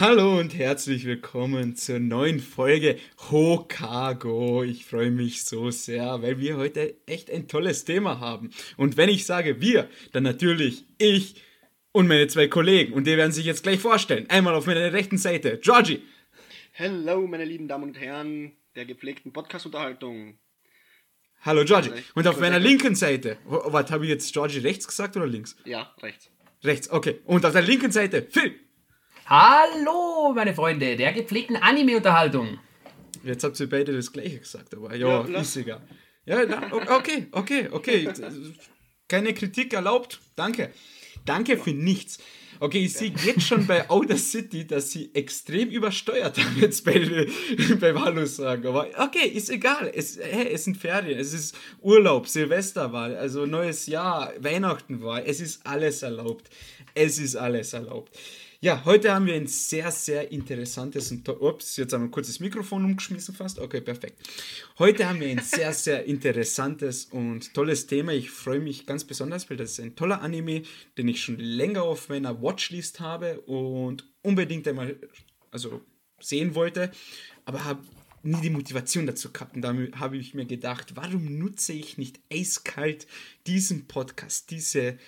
Hallo und herzlich willkommen zur neuen Folge Hokago. Ich freue mich so sehr, weil wir heute echt ein tolles Thema haben. Und wenn ich sage wir, dann natürlich ich und meine zwei Kollegen. Und die werden sich jetzt gleich vorstellen. Einmal auf meiner rechten Seite, Georgie. Hallo, meine lieben Damen und Herren der gepflegten Podcast-Unterhaltung. Hallo Georgie. Und auf meiner linken Seite, was habe ich jetzt Georgie rechts gesagt oder links? Ja, rechts. Rechts, okay. Und auf der linken Seite, Phil. Hallo, meine Freunde, der gepflegten Anime-Unterhaltung. Jetzt habt ihr beide das gleiche gesagt, aber ja, ja ist egal. Ja, na, okay, okay, okay. Keine Kritik erlaubt. Danke. Danke für nichts. Okay, ich sehe jetzt schon bei Outer City, dass sie extrem übersteuert haben jetzt bei, bei Valus sagen. Aber okay, ist egal. Es, hey, es sind Ferien, es ist Urlaub, Silvester war, also neues Jahr, Weihnachten war. Es ist alles erlaubt. Es ist alles erlaubt. Ja, heute haben wir ein sehr, sehr interessantes und ups, jetzt haben wir kurz das Mikrofon umgeschmissen fast. Okay, perfekt. Heute haben wir ein sehr, sehr interessantes und tolles Thema. Ich freue mich ganz besonders, weil das ist ein toller Anime, den ich schon länger auf meiner Watchlist habe und unbedingt einmal also sehen wollte, aber habe nie die Motivation dazu gehabt. Und da habe ich mir gedacht, warum nutze ich nicht eiskalt diesen Podcast, diese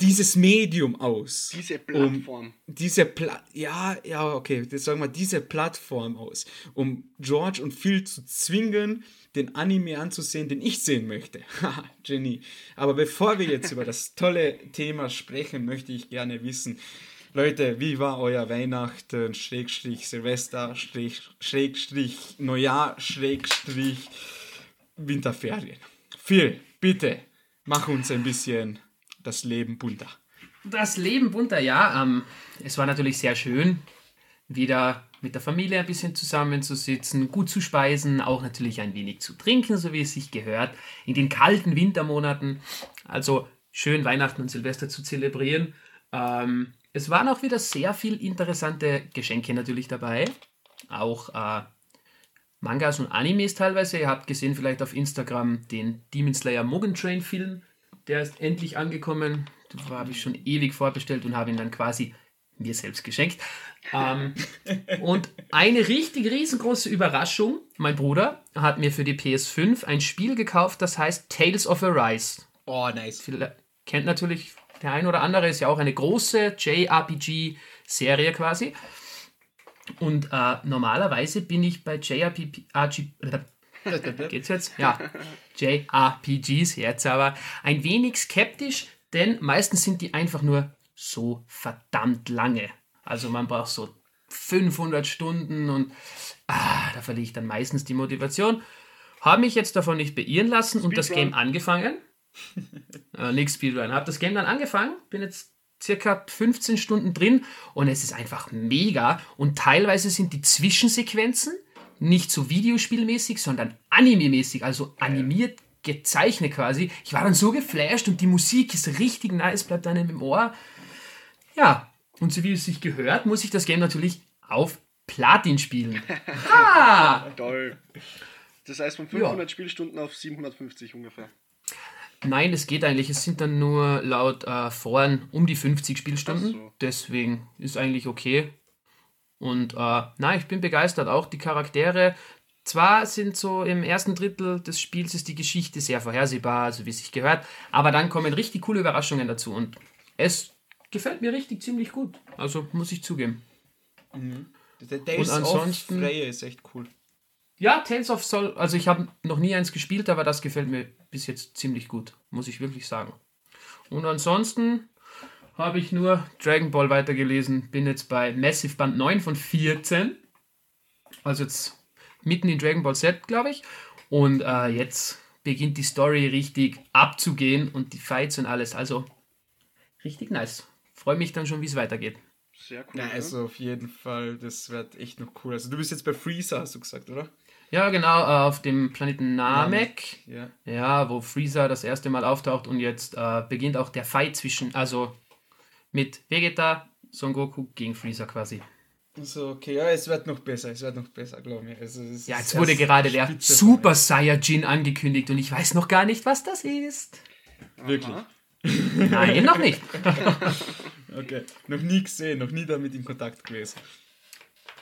dieses Medium aus. Diese Plattform. Um diese Pla ja, ja, okay, das sagen wir, diese Plattform aus, um George und Phil zu zwingen, den Anime anzusehen, den ich sehen möchte. Haha, Jenny. Aber bevor wir jetzt über das tolle Thema sprechen, möchte ich gerne wissen, Leute, wie war euer Weihnachten, Schrägstrich, Silvester, Schrägstrich, Neujahr, Schrägstrich, Winterferien? Phil, bitte, mach uns ein bisschen das Leben bunter? Das Leben bunter, ja. Ähm, es war natürlich sehr schön, wieder mit der Familie ein bisschen zusammenzusitzen, gut zu speisen, auch natürlich ein wenig zu trinken, so wie es sich gehört, in den kalten Wintermonaten. Also schön Weihnachten und Silvester zu zelebrieren. Ähm, es waren auch wieder sehr viele interessante Geschenke natürlich dabei. Auch äh, Mangas und Animes teilweise. Ihr habt gesehen vielleicht auf Instagram den Demon Slayer Mugen Train Film der ist endlich angekommen. Den habe ich schon ewig vorbestellt und habe ihn dann quasi mir selbst geschenkt. Ähm, und eine richtig riesengroße Überraschung, mein Bruder hat mir für die PS5 ein Spiel gekauft, das heißt Tales of Arise. Oh, nice. Viele, kennt natürlich der ein oder andere, ist ja auch eine große JRPG-Serie quasi. Und äh, normalerweise bin ich bei JRPG, Geht's jetzt? Ja. JRPGs jetzt aber ein wenig skeptisch, denn meistens sind die einfach nur so verdammt lange. Also man braucht so 500 Stunden und ah, da verliere ich dann meistens die Motivation. Habe mich jetzt davon nicht beirren lassen Speedrun. und das Game angefangen. äh, nix Speedrun. Habe das Game dann angefangen, bin jetzt circa 15 Stunden drin und es ist einfach mega und teilweise sind die Zwischensequenzen nicht so videospielmäßig, sondern anime-mäßig, also animiert gezeichnet quasi. Ich war dann so geflasht und die Musik ist richtig nice, bleibt einem im Ohr. Ja, und so wie es sich gehört, muss ich das Game natürlich auf Platin spielen. ha! Toll. Das heißt von 500 ja. Spielstunden auf 750 ungefähr. Nein, es geht eigentlich. Es sind dann nur laut äh, Foren um die 50 Spielstunden. So. Deswegen ist eigentlich okay. Und äh, na, ich bin begeistert. Auch die Charaktere. Zwar sind so im ersten Drittel des Spiels ist die Geschichte sehr vorhersehbar, also wie es sich gehört, aber dann kommen richtig coole Überraschungen dazu und es gefällt mir richtig ziemlich gut. Also muss ich zugeben. Mhm. Der Tales und ansonsten, of Freya ist echt cool. Ja, Tales of Soul, also ich habe noch nie eins gespielt, aber das gefällt mir bis jetzt ziemlich gut, muss ich wirklich sagen. Und ansonsten habe ich nur Dragon Ball weitergelesen. Bin jetzt bei Massive Band 9 von 14. Also jetzt mitten in Dragon Ball Z, glaube ich. Und äh, jetzt beginnt die Story richtig abzugehen und die Fights und alles. Also richtig nice. Freue mich dann schon, wie es weitergeht. Sehr cool. Ja, also auf jeden Fall, das wird echt noch cool. Also du bist jetzt bei Freezer, hast du gesagt, oder? Ja, genau, äh, auf dem Planeten Namek. Ja. ja, wo Freezer das erste Mal auftaucht und jetzt äh, beginnt auch der Fight zwischen, also mit Vegeta, Son Goku gegen Freezer quasi. So, okay, ja, es wird noch besser, es wird noch besser, glaube ich. Also, ja, jetzt wurde gerade der Super Saiyajin angekündigt und ich weiß noch gar nicht, was das ist. Wirklich? Nein, noch nicht. Okay. Noch nie gesehen, noch nie damit in Kontakt gewesen.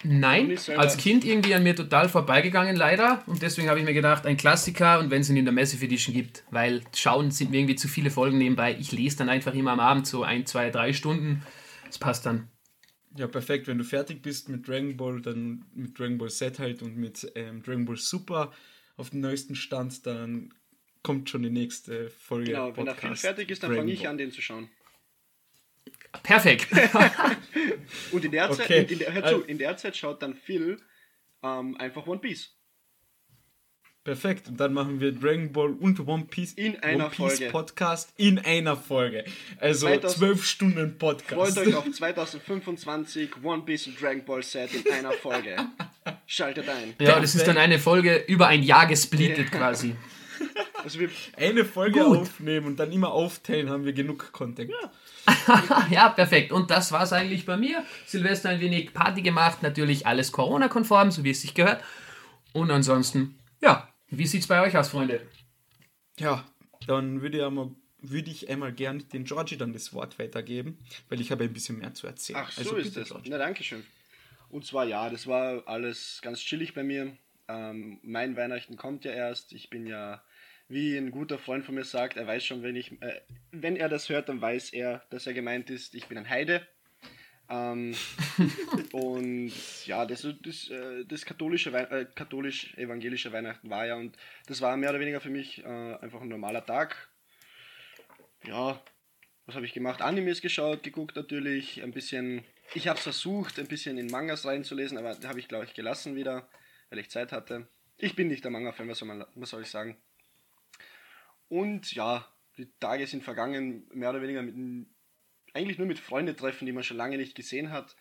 Nein, als Kind irgendwie an mir total vorbeigegangen, leider. Und deswegen habe ich mir gedacht, ein Klassiker und wenn es ihn in der Massive Edition gibt, weil schauen sind mir irgendwie zu viele Folgen nebenbei. Ich lese dann einfach immer am Abend so ein, zwei, drei Stunden. Das passt dann. Ja, perfekt. Wenn du fertig bist mit Dragon Ball, dann mit Dragon Ball Z halt und mit ähm, Dragon Ball Super auf dem neuesten Stand, dann kommt schon die nächste Folge. Genau, Podcast, wenn der Film fertig ist, dann fange ich an, den zu schauen. Perfekt. und in der, Zeit, okay. in, der, zu, in der Zeit schaut dann Phil ähm, einfach One Piece. Perfekt. Und dann machen wir Dragon Ball und One Piece, in einer One Piece Folge. Podcast in einer Folge. Also zwölf Stunden Podcast. Freut euch auf 2025 One Piece und Dragon Ball Set in einer Folge. Schaltet ein. Ja, das ist dann eine Folge über ein Jahr gesplittet quasi. Also wir eine Folge Gut. aufnehmen und dann immer aufteilen, haben wir genug Content. Ja. ja, perfekt. Und das war es eigentlich bei mir. Silvester ein wenig Party gemacht, natürlich alles Corona-konform, so wie es sich gehört. Und ansonsten, ja, wie sieht es bei euch aus, Freunde? Ja, dann würde ich einmal, würde ich einmal gern den Georgie dann das Wort weitergeben, weil ich habe ein bisschen mehr zu erzählen. Ach, so also, ist das. Georgie. Na, danke schön. Und zwar, ja, das war alles ganz chillig bei mir. Ähm, mein Weihnachten kommt ja erst. Ich bin ja wie ein guter Freund von mir sagt, er weiß schon, wenn, ich, äh, wenn er das hört, dann weiß er, dass er gemeint ist, ich bin ein Heide. Ähm, und ja, das, das, äh, das katholische äh, katholisch-evangelische Weihnachten war ja und das war mehr oder weniger für mich äh, einfach ein normaler Tag. Ja, was habe ich gemacht? Animes geschaut, geguckt natürlich, ein bisschen. Ich habe es versucht, ein bisschen in Mangas reinzulesen, aber da habe ich, glaube ich, gelassen wieder, weil ich Zeit hatte. Ich bin nicht der Manga-Fan, was, was soll ich sagen? Und ja, die Tage sind vergangen, mehr oder weniger mit, eigentlich nur mit Freunden treffen, die man schon lange nicht gesehen hat,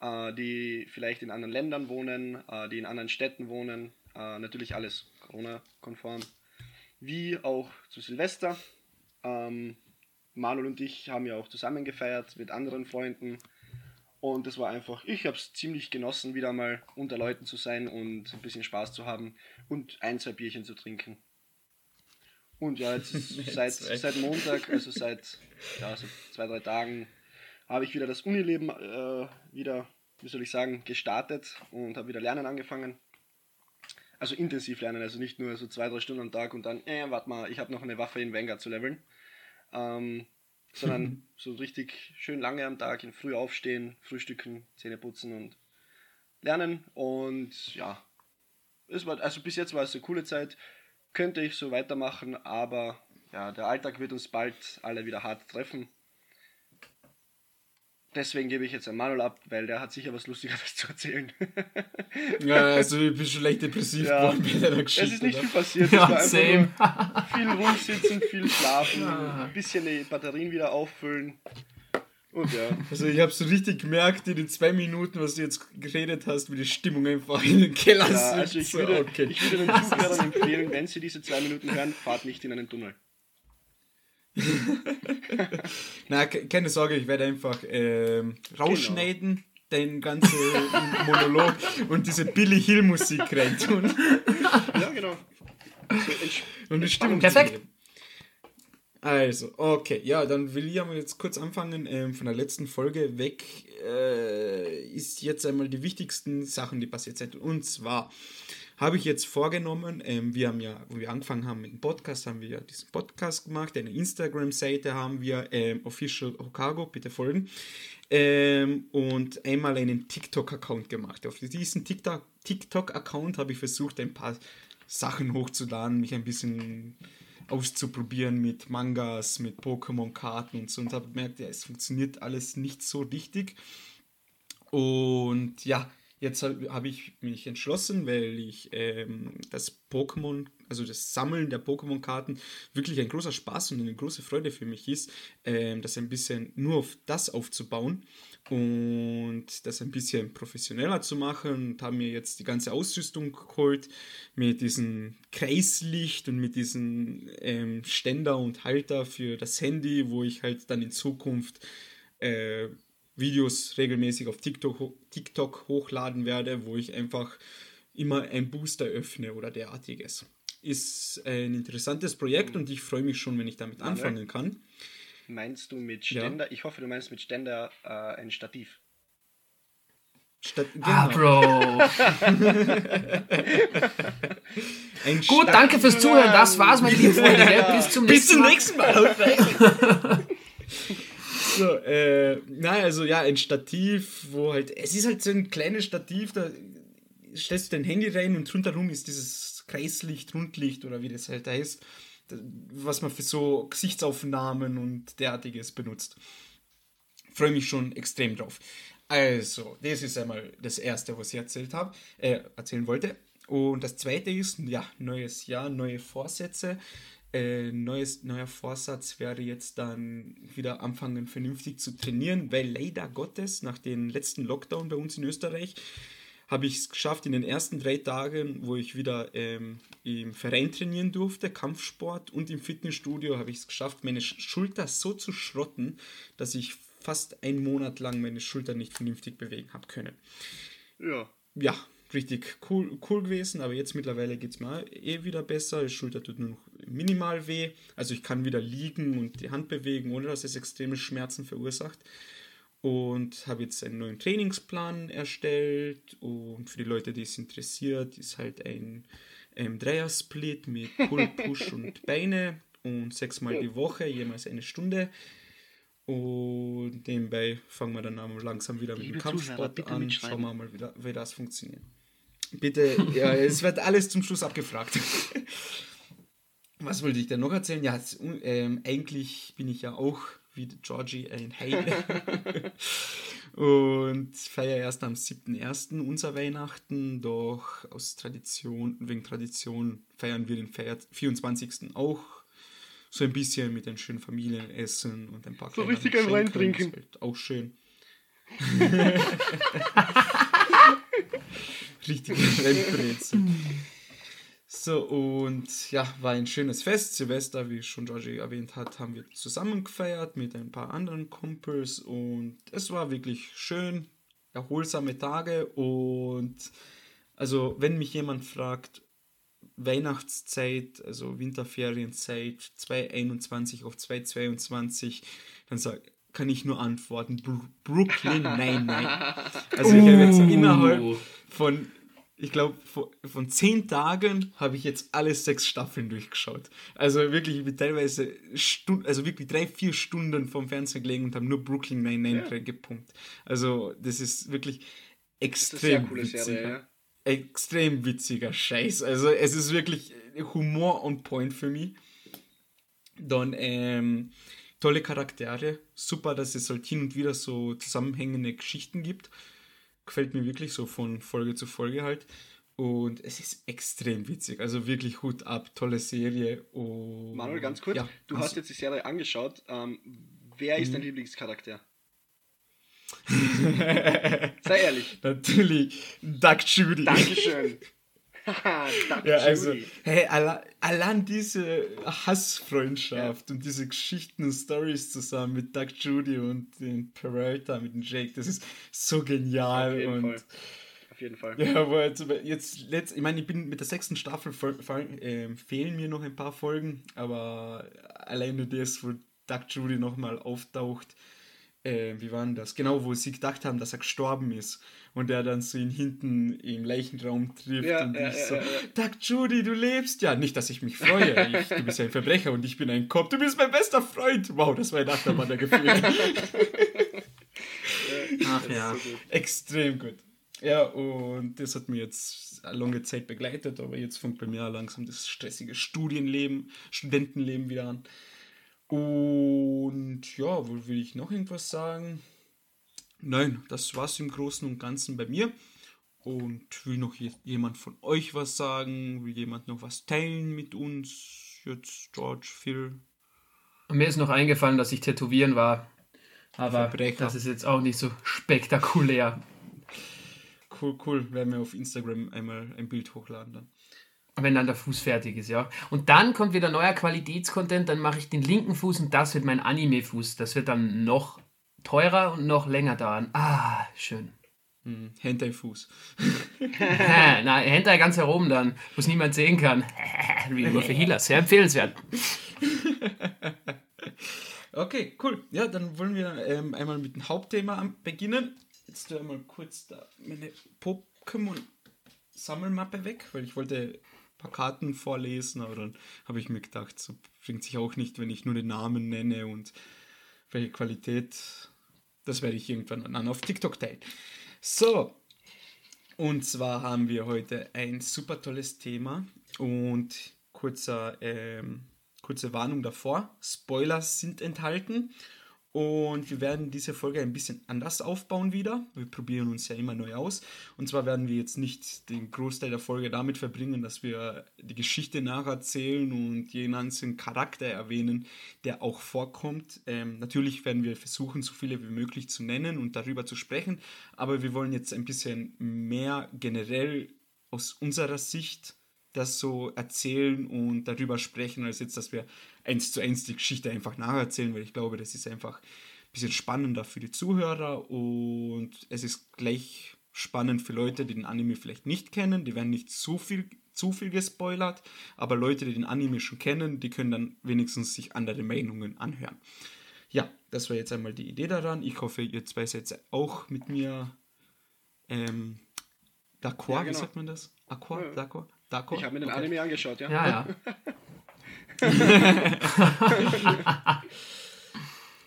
äh, die vielleicht in anderen Ländern wohnen, äh, die in anderen Städten wohnen. Äh, natürlich alles Corona-konform. Wie auch zu Silvester. Ähm, Manuel und ich haben ja auch zusammen gefeiert mit anderen Freunden. Und es war einfach, ich habe es ziemlich genossen, wieder mal unter Leuten zu sein und ein bisschen Spaß zu haben und ein, zwei Bierchen zu trinken. Und ja, jetzt seit, seit Montag, also seit ja, so zwei, drei Tagen, habe ich wieder das Unileben äh, wieder, wie soll ich sagen, gestartet und habe wieder Lernen angefangen. Also intensiv lernen, also nicht nur so zwei, drei Stunden am Tag und dann, äh, warte mal, ich habe noch eine Waffe in Vanguard zu leveln. Ähm, sondern so richtig schön lange am Tag, in früh aufstehen, frühstücken, Zähne putzen und lernen. Und ja, es war, also bis jetzt war es eine coole Zeit könnte ich so weitermachen, aber ja, der Alltag wird uns bald alle wieder hart treffen. Deswegen gebe ich jetzt an Manuel ab, weil der hat sicher was Lustigeres zu erzählen. ja, also ich bin schon leicht depressiv ja. geworden bei der Geschichte. Es ist nicht viel passiert. Ja, es war einfach viel rumsitzen, viel schlafen, ja. ein bisschen die Batterien wieder auffüllen. Und ja. Also ich habe so richtig gemerkt in den zwei Minuten, was du jetzt geredet hast, wie die Stimmung einfach in den Keller ja, also ich würde, okay. ich würde den Zuhörern empfehlen, wenn sie diese zwei Minuten hören, fahrt nicht in einen Tunnel. Na, keine Sorge, ich werde einfach ähm, rausschneiden, genau. den ganzen Monolog und diese Billy Hill Musik reintun. Ja, genau. So, und die Stimmung Perfekt. Also, okay, ja, dann will ich aber jetzt kurz anfangen. Ähm, von der letzten Folge weg äh, ist jetzt einmal die wichtigsten Sachen, die passiert sind. Und zwar habe ich jetzt vorgenommen, ähm, wir haben ja, wo wir angefangen haben mit dem Podcast, haben wir ja diesen Podcast gemacht, eine Instagram-Seite haben wir, ähm, Official Hokago, bitte folgen, ähm, und einmal einen TikTok-Account gemacht. Auf diesen TikTok-Account habe ich versucht, ein paar Sachen hochzuladen, mich ein bisschen auszuprobieren mit Mangas, mit Pokémon-Karten und so und habe gemerkt, ja, es funktioniert alles nicht so richtig. Und ja, jetzt habe ich mich entschlossen, weil ich ähm, das Pokémon, also das Sammeln der Pokémon-Karten wirklich ein großer Spaß und eine große Freude für mich ist, ähm, das ein bisschen nur auf das aufzubauen und das ein bisschen professioneller zu machen und haben mir jetzt die ganze Ausrüstung geholt mit diesem Kreislicht und mit diesem ähm, Ständer und Halter für das Handy, wo ich halt dann in Zukunft äh, Videos regelmäßig auf TikTok, TikTok hochladen werde, wo ich einfach immer ein Booster öffne oder derartiges. Ist ein interessantes Projekt und ich freue mich schon, wenn ich damit anfangen kann. Meinst du mit Ständer? Ja. Ich hoffe, du meinst mit Ständer äh, ein Stativ. Statt, ah, genau. Ah, Bro. Gut, danke fürs Zuhören. Das war's, meine lieben Freunde. Bis zum Bis nächsten Mal. Bis zum nächsten Mal. so, äh, na, also ja, ein Stativ, wo halt, es ist halt so ein kleines Stativ, da stellst du dein Handy rein und rundherum ist dieses Kreislicht, Rundlicht oder wie das halt heißt, was man für so Gesichtsaufnahmen und derartiges benutzt. Freue mich schon extrem drauf. Also, das ist einmal das Erste, was ich erzählt habe, äh, erzählen wollte. Und das Zweite ist, ja, neues Jahr, neue Vorsätze. Äh, neues, neuer Vorsatz wäre jetzt dann wieder anfangen, vernünftig zu trainieren, weil leider Gottes nach dem letzten Lockdown bei uns in Österreich habe ich es geschafft in den ersten drei Tagen, wo ich wieder ähm, im Verein trainieren durfte, Kampfsport und im Fitnessstudio, habe ich es geschafft, meine Schulter so zu schrotten, dass ich fast einen Monat lang meine Schulter nicht vernünftig bewegen habe können. Ja. Ja, richtig cool, cool gewesen, aber jetzt mittlerweile geht es mir eh wieder besser. Die Schulter tut nur noch minimal weh. Also ich kann wieder liegen und die Hand bewegen, ohne dass es extreme Schmerzen verursacht. Und habe jetzt einen neuen Trainingsplan erstellt. Und für die Leute, die es interessiert, ist halt ein Dreier-Split mit Pull, Push und Beine und sechsmal die Woche, jemals eine Stunde. Und nebenbei fangen wir dann langsam wieder mit dem Kampfsport an. Schauen wir mal, wie, wie das funktioniert. Bitte, ja, es wird alles zum Schluss abgefragt. Was wollte ich denn noch erzählen? Ja, ähm, eigentlich bin ich ja auch wie Georgie ein Heide. und feiere erst am 7.1. unser Weihnachten, doch aus Tradition, wegen Tradition feiern wir den 24. auch so ein bisschen mit den schönen Familienessen und ein paar So richtig ein Wein trinken. Auch schön. Richtige Rennbrezel. So, und ja, war ein schönes Fest. Silvester, wie schon Georgie erwähnt hat, haben wir zusammen gefeiert mit ein paar anderen Kumpels und es war wirklich schön, erholsame Tage und also, wenn mich jemand fragt, Weihnachtszeit, also Winterferienzeit 2021 auf 2022, dann sag, kann ich nur antworten, Br Brooklyn, nein, nein. Also ich habe jetzt innerhalb von, ich glaube, von, zehn Tagen habe ich jetzt alle sechs Staffeln durchgeschaut. Also wirklich, ich bin teilweise Stunden, also wirklich drei, vier Stunden vom Fernseher gelegen und habe nur Brooklyn Nine-Nine ja. gepumpt. Also das ist wirklich extrem das ist witzig. Serie, ja extrem witziger Scheiß. Also es ist wirklich Humor on point für mich. Dann ähm, tolle Charaktere. Super, dass es halt hin und wieder so zusammenhängende Geschichten gibt. Gefällt mir wirklich so von Folge zu Folge halt. Und es ist extrem witzig. Also wirklich Hut ab, tolle Serie. Und Manuel, ganz kurz, ja, du hast jetzt die Serie angeschaut. Ähm, wer ist dein mhm. Lieblingscharakter? Sei ehrlich. Natürlich, Doug Judy. Dankeschön. ja, also, hey, allein diese Hassfreundschaft ja. und diese Geschichten und Stories zusammen mit Doug Judy und den Peralta, mit dem Jake, das ist so genial. Auf jeden und Fall. Auf jeden Fall. Ja, aber jetzt, jetzt letzt, ich meine, ich bin mit der sechsten Staffel äh, fehlen mir noch ein paar Folgen, aber alleine das, wo Doug Judy nochmal auftaucht, äh, wie war denn das? Genau, wo sie gedacht haben, dass er gestorben ist. Und er dann so ihn hinten im Leichenraum trifft ja, und ja, ich ja, so, ja, Doug Judy, du lebst ja. Nicht, dass ich mich freue. Ich, du bist ja ein Verbrecher und ich bin ein Cop. Du bist mein bester Freund. Wow, das war ein Achterbahn der Gefühle. Ach ja. So Extrem gut. Ja, und das hat mir jetzt eine lange Zeit begleitet, aber jetzt fängt bei mir langsam das stressige Studienleben, Studentenleben wieder an. Und ja, wo will ich noch irgendwas sagen? Nein, das war's im Großen und Ganzen bei mir. Und will noch jemand von euch was sagen? Will jemand noch was teilen mit uns? Jetzt George, Phil. Mir ist noch eingefallen, dass ich tätowieren war. Aber Verbrecher. das ist jetzt auch nicht so spektakulär. Cool, cool. Werden wir auf Instagram einmal ein Bild hochladen dann wenn dann der Fuß fertig ist, ja. Und dann kommt wieder neuer Qualitätscontent, dann mache ich den linken Fuß und das wird mein Anime-Fuß. Das wird dann noch teurer und noch länger dauern. Ah, schön. Hm, Hentai-Fuß. Na, Hentai ganz herum dann, wo es niemand sehen kann. Wie nur für Healer, sehr empfehlenswert. Okay, cool. Ja, dann wollen wir ähm, einmal mit dem Hauptthema beginnen. Jetzt tue ich mal kurz da meine Pokémon-Sammelmappe weg, weil ich wollte paar Karten vorlesen, aber dann habe ich mir gedacht, so bringt sich auch nicht, wenn ich nur den Namen nenne und welche Qualität. Das werde ich irgendwann dann auf TikTok teilen. So, und zwar haben wir heute ein super tolles Thema und kurzer, ähm, kurze Warnung davor. Spoilers sind enthalten und wir werden diese Folge ein bisschen anders aufbauen wieder. Wir probieren uns ja immer neu aus. Und zwar werden wir jetzt nicht den Großteil der Folge damit verbringen, dass wir die Geschichte nacherzählen und jeden einzelnen Charakter erwähnen, der auch vorkommt. Ähm, natürlich werden wir versuchen, so viele wie möglich zu nennen und darüber zu sprechen. Aber wir wollen jetzt ein bisschen mehr generell aus unserer Sicht das so erzählen und darüber sprechen, als jetzt, dass wir eins zu eins die Geschichte einfach nacherzählen, weil ich glaube, das ist einfach ein bisschen spannender für die Zuhörer und es ist gleich spannend für Leute, die den Anime vielleicht nicht kennen, die werden nicht zu viel, zu viel gespoilert, aber Leute, die den Anime schon kennen, die können dann wenigstens sich andere Meinungen anhören. Ja, das war jetzt einmal die Idee daran. Ich hoffe, ihr zwei seid auch mit mir ähm, d'accord, ja, genau. wie sagt man das? Accord, ja. d'accord? D'accord? Ich habe mir den okay. Anime angeschaut, ja. Ja, ja.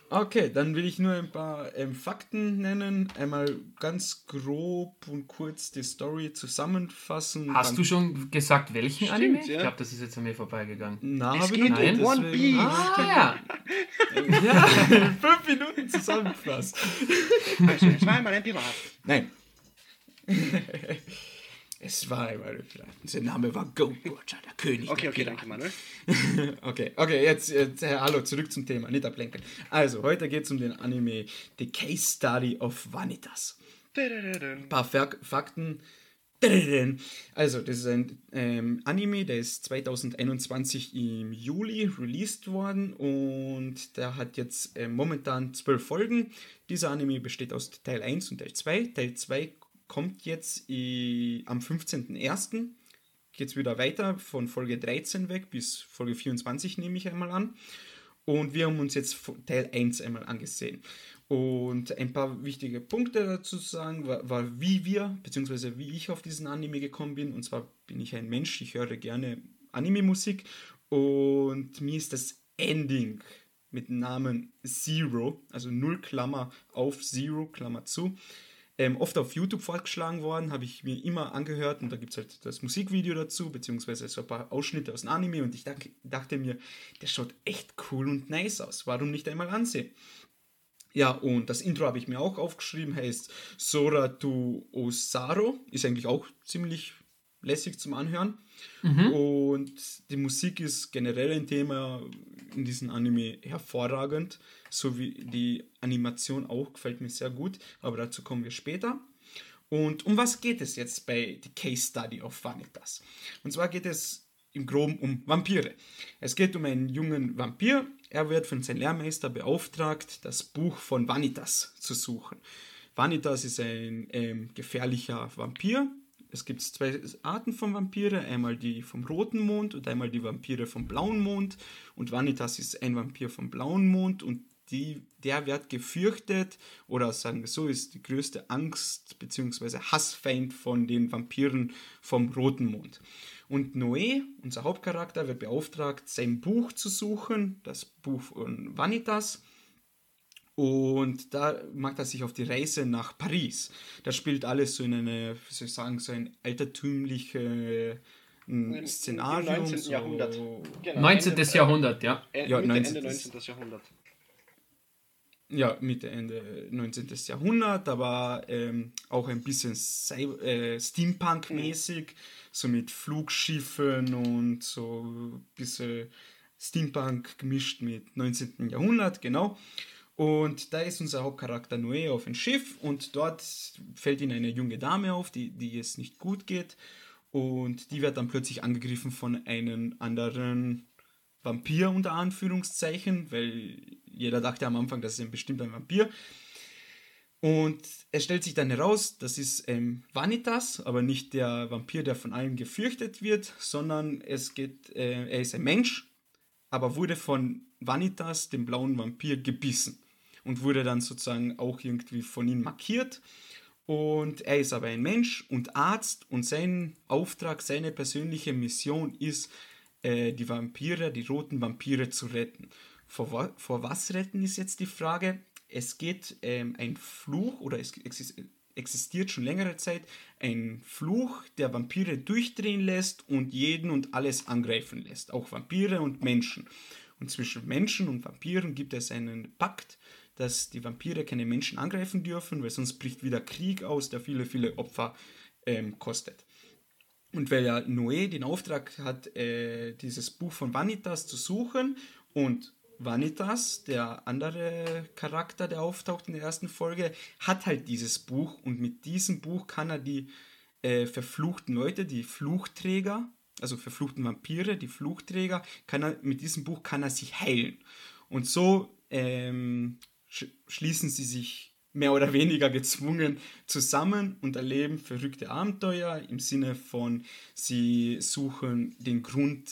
okay, dann will ich nur ein paar ähm, Fakten nennen. Einmal ganz grob und kurz die Story zusammenfassen. Hast du schon gesagt, welchen Stimmt, Anime? Ja. Ich glaube, das ist jetzt an mir vorbeigegangen. Na, es geht um One Piece. Ah, ja. ja, fünf Minuten zusammengefasst. Also, zweimal ein Pirat. Nein. Es war einmal, sein Name war Roger, der König. Okay, der okay, danke Manuel. okay, okay, jetzt, jetzt äh, hallo, zurück zum Thema, nicht ablenken. Also, heute geht es um den Anime The Case Study of Vanitas. Ein paar Fakten. Also, das ist ein ähm, Anime, der ist 2021 im Juli released worden und der hat jetzt äh, momentan zwölf Folgen. Dieser Anime besteht aus Teil 1 und Teil 2. Teil 2 kommt jetzt äh, am 15.01. geht es wieder weiter von Folge 13 weg bis Folge 24 nehme ich einmal an. Und wir haben uns jetzt Teil 1 einmal angesehen. Und ein paar wichtige Punkte dazu zu sagen, war, war, wie wir, beziehungsweise wie ich auf diesen Anime gekommen bin. Und zwar bin ich ein Mensch, ich höre gerne Anime-Musik. Und mir ist das Ending mit Namen Zero, also Null Klammer auf Zero, Klammer zu, ähm, oft auf YouTube vorgeschlagen worden, habe ich mir immer angehört und da gibt es halt das Musikvideo dazu, beziehungsweise so ein paar Ausschnitte aus dem Anime und ich dachte mir, der schaut echt cool und nice aus, warum nicht einmal ansehen? Ja, und das Intro habe ich mir auch aufgeschrieben, heißt Sora tu Osaro, ist eigentlich auch ziemlich lässig zum Anhören. Mhm. Und die Musik ist generell ein Thema in diesem Anime hervorragend, so wie die Animation auch gefällt mir sehr gut, aber dazu kommen wir später. Und um was geht es jetzt bei The Case Study of Vanitas? Und zwar geht es im Groben um Vampire. Es geht um einen jungen Vampir. Er wird von seinem Lehrmeister beauftragt, das Buch von Vanitas zu suchen. Vanitas ist ein ähm, gefährlicher Vampir, es gibt zwei Arten von Vampire, einmal die vom roten Mond und einmal die Vampire vom blauen Mond. Und Vanitas ist ein Vampir vom blauen Mond und die, der wird gefürchtet oder sagen wir so, ist die größte Angst bzw. Hassfeind von den Vampiren vom roten Mond. Und Noé, unser Hauptcharakter, wird beauftragt, sein Buch zu suchen, das Buch von Vanitas. Und da macht er sich auf die Reise nach Paris. Da spielt alles so in eine, wie soll ich sagen, so ein altertümliche ein Szenario. 19. So Jahrhundert. Genau, 19. Ende, Jahrhundert, ja. Äh, ja, Mitte, 19. Ende 19. Jahrhundert. Ja, Mitte, Ende 19. Jahrhundert, aber ähm, auch ein bisschen äh, Steampunk-mäßig, mhm. so mit Flugschiffen und so ein bisschen Steampunk gemischt mit 19. Jahrhundert, genau. Und da ist unser Hauptcharakter Noé auf ein Schiff und dort fällt ihm eine junge Dame auf, die, die es nicht gut geht. Und die wird dann plötzlich angegriffen von einem anderen Vampir unter Anführungszeichen, weil jeder dachte am Anfang, das ist ein bestimmt ein Vampir. Und es stellt sich dann heraus, das ist ähm, Vanitas, aber nicht der Vampir, der von allen gefürchtet wird, sondern es geht, äh, er ist ein Mensch, aber wurde von Vanitas, dem blauen Vampir, gebissen und wurde dann sozusagen auch irgendwie von ihm markiert. Und er ist aber ein Mensch und Arzt und sein Auftrag, seine persönliche Mission ist, äh, die Vampire, die roten Vampire zu retten. Vor, vor was retten ist jetzt die Frage? Es geht ähm, ein Fluch oder es existiert schon längere Zeit ein Fluch, der Vampire durchdrehen lässt und jeden und alles angreifen lässt, auch Vampire und Menschen. Und zwischen Menschen und Vampiren gibt es einen Pakt, dass die Vampire keine Menschen angreifen dürfen, weil sonst bricht wieder Krieg aus, der viele, viele Opfer ähm, kostet. Und weil ja Noé den Auftrag hat, äh, dieses Buch von Vanitas zu suchen und Vanitas, der andere Charakter, der auftaucht in der ersten Folge, hat halt dieses Buch und mit diesem Buch kann er die äh, verfluchten Leute, die Fluchträger, also verfluchten Vampire, die Fluchträger, kann er, mit diesem Buch kann er sich heilen. Und so ähm, schließen sie sich mehr oder weniger gezwungen zusammen und erleben verrückte Abenteuer im Sinne von, sie suchen den Grund,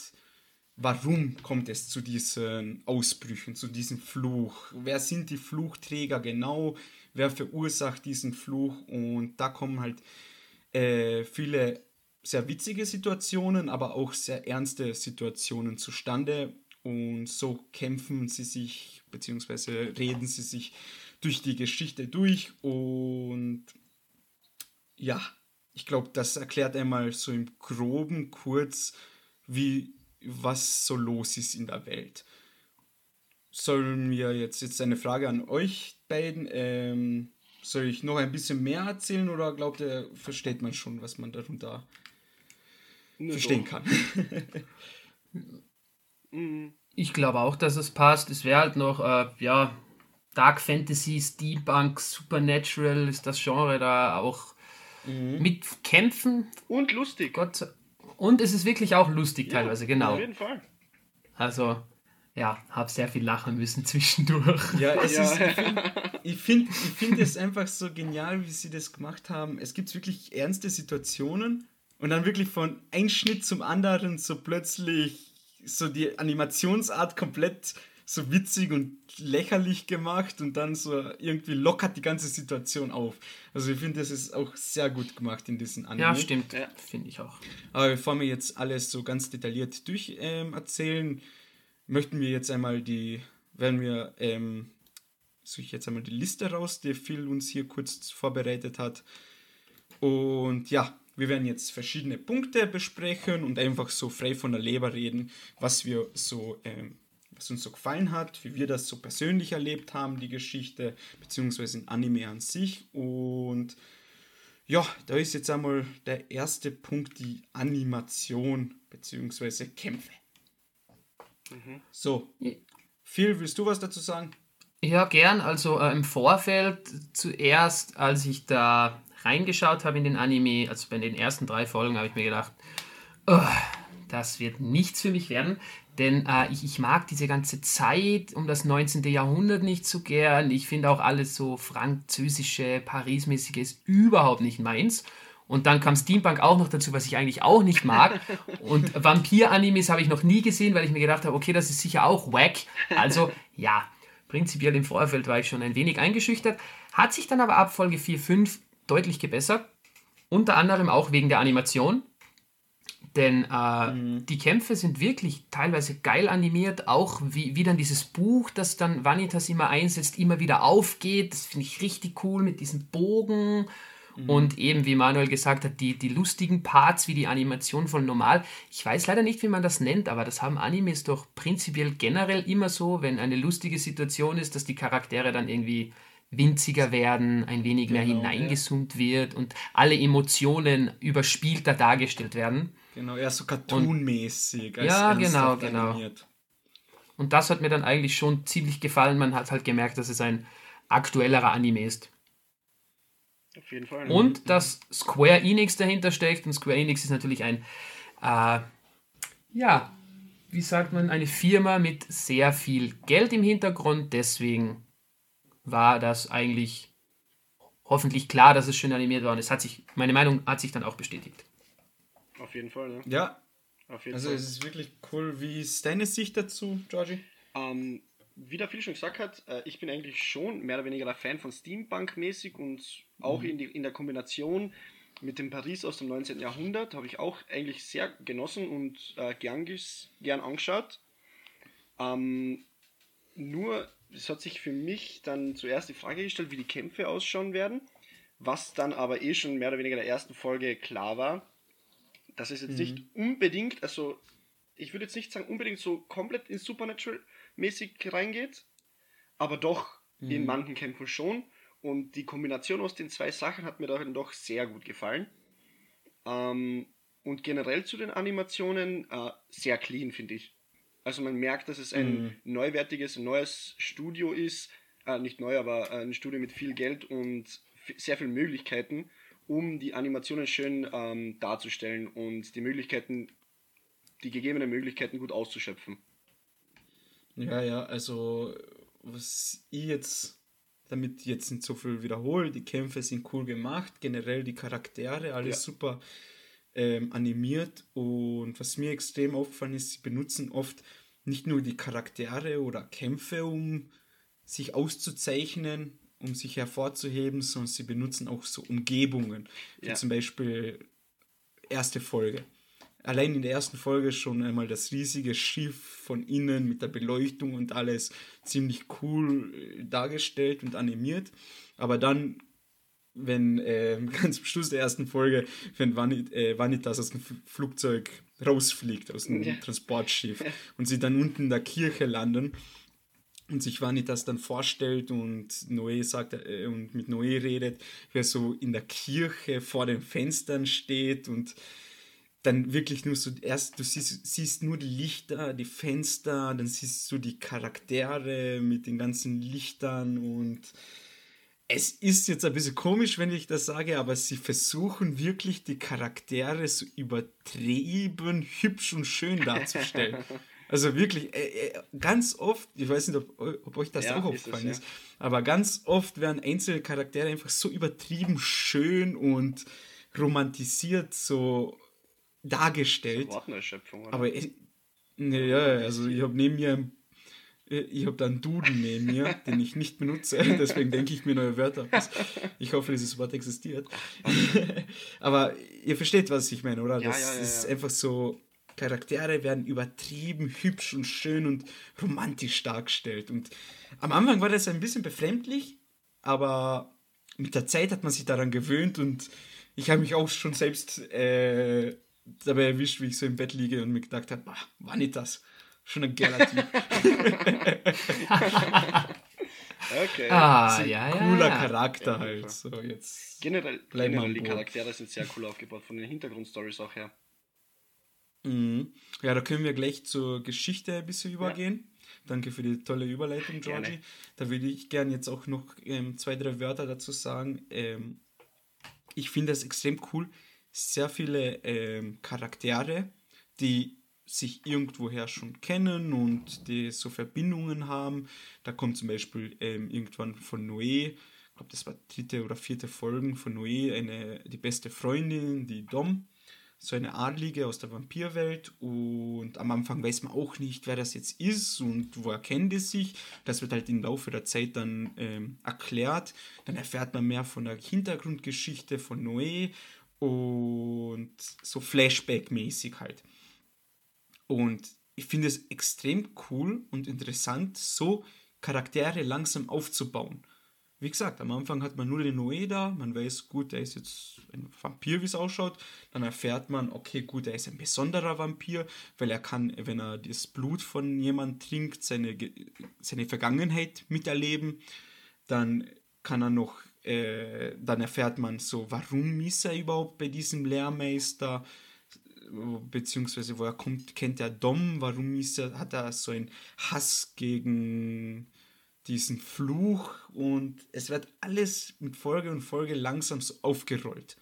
warum kommt es zu diesen Ausbrüchen, zu diesem Fluch? Wer sind die Fluchträger genau? Wer verursacht diesen Fluch? Und da kommen halt äh, viele sehr witzige Situationen, aber auch sehr ernste Situationen zustande. Und so kämpfen sie sich, beziehungsweise reden sie sich durch die Geschichte durch. Und ja, ich glaube, das erklärt einmal so im groben kurz, wie was so los ist in der Welt. Sollen wir jetzt, jetzt eine Frage an euch beiden, ähm, soll ich noch ein bisschen mehr erzählen oder glaubt ihr, versteht man schon, was man darunter ne, verstehen doch. kann? Mhm. ich glaube auch, dass es passt. Es wäre halt noch, äh, ja, Dark Fantasy, Steampunk, Supernatural ist das Genre da auch mhm. mit Kämpfen. Und lustig. Gott, und es ist wirklich auch lustig ja, teilweise, genau. Auf jeden Fall. Also, ja, habe sehr viel lachen müssen zwischendurch. Ja, es ja. ist, ich finde ich find es einfach so genial, wie sie das gemacht haben. Es gibt wirklich ernste Situationen und dann wirklich von einem Schnitt zum anderen so plötzlich so die Animationsart komplett so witzig und lächerlich gemacht und dann so irgendwie lockert die ganze Situation auf. Also ich finde, das ist auch sehr gut gemacht in diesen Anime. Ja, stimmt. Ja. Finde ich auch. Aber bevor wir jetzt alles so ganz detailliert durch ähm, erzählen, möchten wir jetzt einmal die, werden wir, ähm, suche ich jetzt einmal die Liste raus, die Phil uns hier kurz vorbereitet hat. Und ja, wir werden jetzt verschiedene Punkte besprechen und einfach so frei von der Leber reden, was wir so ähm, was uns so gefallen hat, wie wir das so persönlich erlebt haben, die Geschichte, beziehungsweise ein Anime an sich. Und ja, da ist jetzt einmal der erste Punkt die Animation, beziehungsweise Kämpfe. Mhm. So, Phil, willst du was dazu sagen? Ja, gern. Also äh, im Vorfeld zuerst, als ich da reingeschaut habe in den Anime, also bei den ersten drei Folgen, habe ich mir gedacht, oh, das wird nichts für mich werden. Denn äh, ich, ich, mag diese ganze Zeit um das 19. Jahrhundert nicht so gern. Ich finde auch alles so französische, Paris-mäßige ist überhaupt nicht meins. Und dann kam Steampunk auch noch dazu, was ich eigentlich auch nicht mag. Und Vampir-Animes habe ich noch nie gesehen, weil ich mir gedacht habe, okay, das ist sicher auch wack. Also ja, prinzipiell im Vorfeld war ich schon ein wenig eingeschüchtert. Hat sich dann aber ab Folge 4, 5 deutlich gebessert. Unter anderem auch wegen der Animation. Denn äh, mhm. die Kämpfe sind wirklich teilweise geil animiert, auch wie, wie dann dieses Buch, das dann Vanitas immer einsetzt, immer wieder aufgeht. Das finde ich richtig cool mit diesem Bogen. Mhm. Und eben, wie Manuel gesagt hat, die, die lustigen Parts wie die Animation von normal. Ich weiß leider nicht, wie man das nennt, aber das haben Animes doch prinzipiell generell immer so, wenn eine lustige Situation ist, dass die Charaktere dann irgendwie winziger werden, ein wenig mehr genau, hineingezoomt ja. wird und alle Emotionen überspielter dargestellt werden. Genau, eher so cartoonmäßig. Ja, genau, genau. Animiert. Und das hat mir dann eigentlich schon ziemlich gefallen. Man hat halt gemerkt, dass es ein aktuellerer Anime ist. Auf jeden Fall. Und dass Square Enix dahinter steckt. Und Square Enix ist natürlich ein, äh, ja, wie sagt man, eine Firma mit sehr viel Geld im Hintergrund. Deswegen war das eigentlich hoffentlich klar, dass es schön animiert war. Und es hat sich, meine Meinung hat sich dann auch bestätigt. Auf jeden Fall, ne? Ja. Auf jeden also Fall. es ist wirklich cool. Wie ist deine Sicht dazu, Georgie? Ähm, wie der Phil schon gesagt hat, äh, ich bin eigentlich schon mehr oder weniger ein Fan von Steampunk-mäßig und auch mhm. in, die, in der Kombination mit dem Paris aus dem 19. Jahrhundert habe ich auch eigentlich sehr genossen und äh, gern, gern angeschaut. Ähm, nur, es hat sich für mich dann zuerst die Frage gestellt, wie die Kämpfe ausschauen werden, was dann aber eh schon mehr oder weniger in der ersten Folge klar war, dass es jetzt mhm. nicht unbedingt, also ich würde jetzt nicht sagen unbedingt so komplett ins Supernatural mäßig reingeht, aber doch mhm. in manchen Kämpfen schon. Und die Kombination aus den zwei Sachen hat mir dann doch sehr gut gefallen. Ähm, und generell zu den Animationen äh, sehr clean, finde ich. Also man merkt, dass es ein mhm. neuwertiges, neues Studio ist. Äh, nicht neu, aber äh, ein Studio mit viel Geld und sehr vielen Möglichkeiten, um die Animationen schön ähm, darzustellen und die Möglichkeiten, die gegebenen Möglichkeiten gut auszuschöpfen. Ja, ja, also was ich jetzt damit jetzt nicht so viel wiederhole, die Kämpfe sind cool gemacht, generell die Charaktere, alles ja. super ähm, animiert und was mir extrem aufgefallen ist, sie benutzen oft nicht nur die Charaktere oder Kämpfe, um sich auszuzeichnen, um sich hervorzuheben, sondern sie benutzen auch so Umgebungen, wie ja. zum Beispiel erste Folge allein in der ersten Folge schon einmal das riesige Schiff von innen mit der Beleuchtung und alles ziemlich cool äh, dargestellt und animiert. Aber dann, wenn äh, ganz am Schluss der ersten Folge, wenn Vanit, äh, Vanitas aus dem Flugzeug rausfliegt, aus dem ja. Transportschiff und sie dann unten in der Kirche landen und sich Vanitas dann vorstellt und Noé sagt äh, und mit Noé redet, wer so in der Kirche vor den Fenstern steht und dann wirklich nur so erst, du siehst, siehst nur die Lichter, die Fenster, dann siehst du die Charaktere mit den ganzen Lichtern und es ist jetzt ein bisschen komisch, wenn ich das sage, aber sie versuchen wirklich die Charaktere so übertrieben hübsch und schön darzustellen. Also wirklich, äh, äh, ganz oft, ich weiß nicht, ob, ob euch das ja, auch aufgefallen ist, es, ja. ist, aber ganz oft werden einzelne Charaktere einfach so übertrieben schön und romantisiert, so dargestellt. Oder? Aber ich, ne, ja, also ich habe neben mir ich habe da einen Duden neben mir, den ich nicht benutze, deswegen denke ich mir neue Wörter aus. Ich hoffe, dieses Wort existiert. Aber ihr versteht, was ich meine, oder? Ja, das ja, ja, ist einfach so, Charaktere werden übertrieben hübsch und schön und romantisch dargestellt. Und am Anfang war das ein bisschen befremdlich, aber mit der Zeit hat man sich daran gewöhnt und ich habe mich auch schon selbst äh, dabei erwischt, wie ich so im Bett liege und mir gedacht habe, war nicht das. Schon ein geiler Typ. okay. Ah, ja, cooler ja, Charakter ja, halt. So, jetzt generell, generell die Charaktere sind sehr cool aufgebaut, von den Hintergrundstories auch her. Mhm. Ja, da können wir gleich zur Geschichte ein bisschen übergehen. Danke für die tolle Überleitung, Georgie. Da würde ich gerne jetzt auch noch ähm, zwei, drei Wörter dazu sagen. Ähm, ich finde das extrem cool, sehr viele ähm, Charaktere, die sich irgendwoher schon kennen und die so Verbindungen haben. Da kommt zum Beispiel ähm, irgendwann von Noé, ich glaube, das war dritte oder vierte Folgen von Noé, eine, die beste Freundin, die Dom, so eine Adlige aus der Vampirwelt. Und am Anfang weiß man auch nicht, wer das jetzt ist und woher kennt es sich. Das wird halt im Laufe der Zeit dann ähm, erklärt. Dann erfährt man mehr von der Hintergrundgeschichte von Noé und so Flashback-mäßig halt. Und ich finde es extrem cool und interessant, so Charaktere langsam aufzubauen. Wie gesagt, am Anfang hat man nur den Noé da, man weiß, gut, der ist jetzt ein Vampir, wie es ausschaut. Dann erfährt man, okay, gut, er ist ein besonderer Vampir, weil er kann, wenn er das Blut von jemandem trinkt, seine, seine Vergangenheit miterleben. Dann kann er noch äh, dann erfährt man so, warum ist er überhaupt bei diesem Lehrmeister, beziehungsweise woher kommt, kennt er Dom, warum ist er, hat er so einen Hass gegen diesen Fluch und es wird alles mit Folge und Folge langsam so aufgerollt.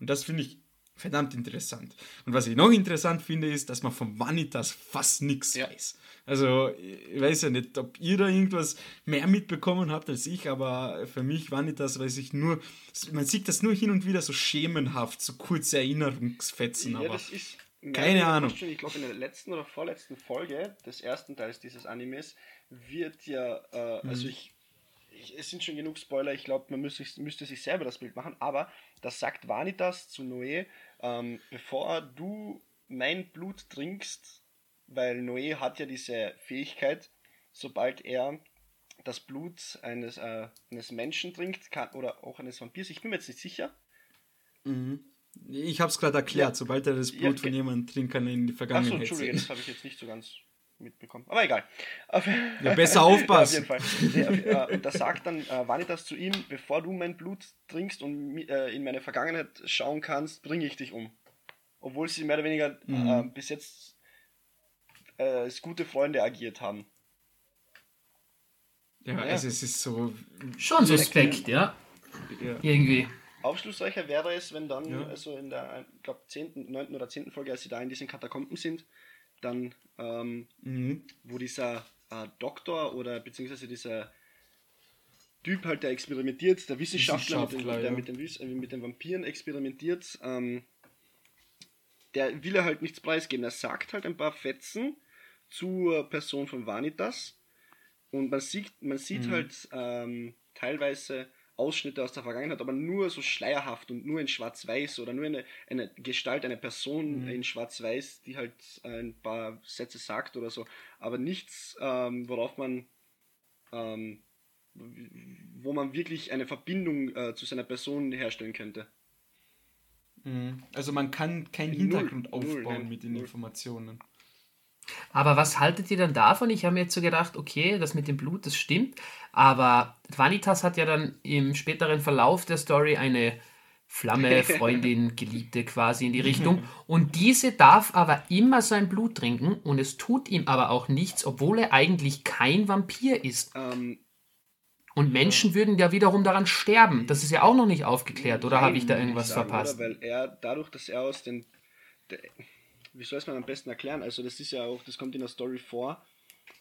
Und das finde ich verdammt interessant. Und was ich noch interessant finde, ist, dass man von Vanitas fast nichts ja. weiß. Also, ich weiß ja nicht, ob ihr da irgendwas mehr mitbekommen habt als ich, aber für mich Vanitas weiß ich nur, man sieht das nur hin und wieder so schemenhaft, so kurze Erinnerungsfetzen. Ja, aber das ist, Keine Ahnung. Schon, ich glaube, in der letzten oder vorletzten Folge des ersten Teils dieses Animes wird ja, äh, mhm. also ich, ich, es sind schon genug Spoiler, ich glaube, man müsste, müsste sich selber das Bild machen, aber das sagt Vanitas zu Noé, ähm, bevor du mein Blut trinkst, weil Noé hat ja diese Fähigkeit, sobald er das Blut eines, äh, eines Menschen trinkt, kann, oder auch eines Vampirs, ich bin mir jetzt nicht sicher. Mhm. Ich habe es gerade erklärt, ja. sobald er das Blut ja, von jemandem trinken kann in die Vergangenheit. Achso, Entschuldige, das habe ich jetzt nicht so ganz mitbekommen. Aber egal. Ja, besser aufpassen. auf jeden Fall. Äh, und da sagt dann äh, Vanitas zu ihm, bevor du mein Blut trinkst und äh, in meine Vergangenheit schauen kannst, bringe ich dich um. Obwohl sie mehr oder weniger mhm. äh, bis jetzt äh, als gute Freunde agiert haben. Ja, ja. Also es ist so. Schon suspekt, ja. ja. Irgendwie. Aufschlussreicher wäre es, wenn dann, ja. also in der, ich glaube, 10., 9. oder 10. Folge, als sie da in diesen Katakomben sind, dann, ähm, mhm. wo dieser äh, Doktor oder beziehungsweise dieser Typ halt, der experimentiert, der Wissenschaftler, Wissenschaftler mit, den, der mit, den, äh, mit den Vampiren experimentiert, ähm, der will er halt nichts preisgeben. Er sagt halt ein paar Fetzen zur Person von Vanitas und man sieht, man sieht mhm. halt ähm, teilweise Ausschnitte aus der Vergangenheit, aber nur so schleierhaft und nur in Schwarz-Weiß oder nur eine, eine Gestalt, eine Person mhm. in Schwarz-Weiß, die halt ein paar Sätze sagt oder so, aber nichts, ähm, worauf man, ähm, wo man wirklich eine Verbindung äh, zu seiner Person herstellen könnte. Mhm. Also man kann keinen Hintergrund null, aufbauen null, mit den null. Informationen. Aber was haltet ihr dann davon? Ich habe mir jetzt so gedacht, okay, das mit dem Blut, das stimmt. Aber Vanitas hat ja dann im späteren Verlauf der Story eine Flamme, Freundin, Geliebte quasi in die Richtung. Und diese darf aber immer sein Blut trinken und es tut ihm aber auch nichts, obwohl er eigentlich kein Vampir ist. Ähm, und Menschen ja. würden ja wiederum daran sterben. Das ist ja auch noch nicht aufgeklärt, oder habe ich da irgendwas sagen, verpasst? Oder? Weil er, dadurch, dass er aus den. Wie soll es man am besten erklären? Also, das ist ja auch, das kommt in der Story vor,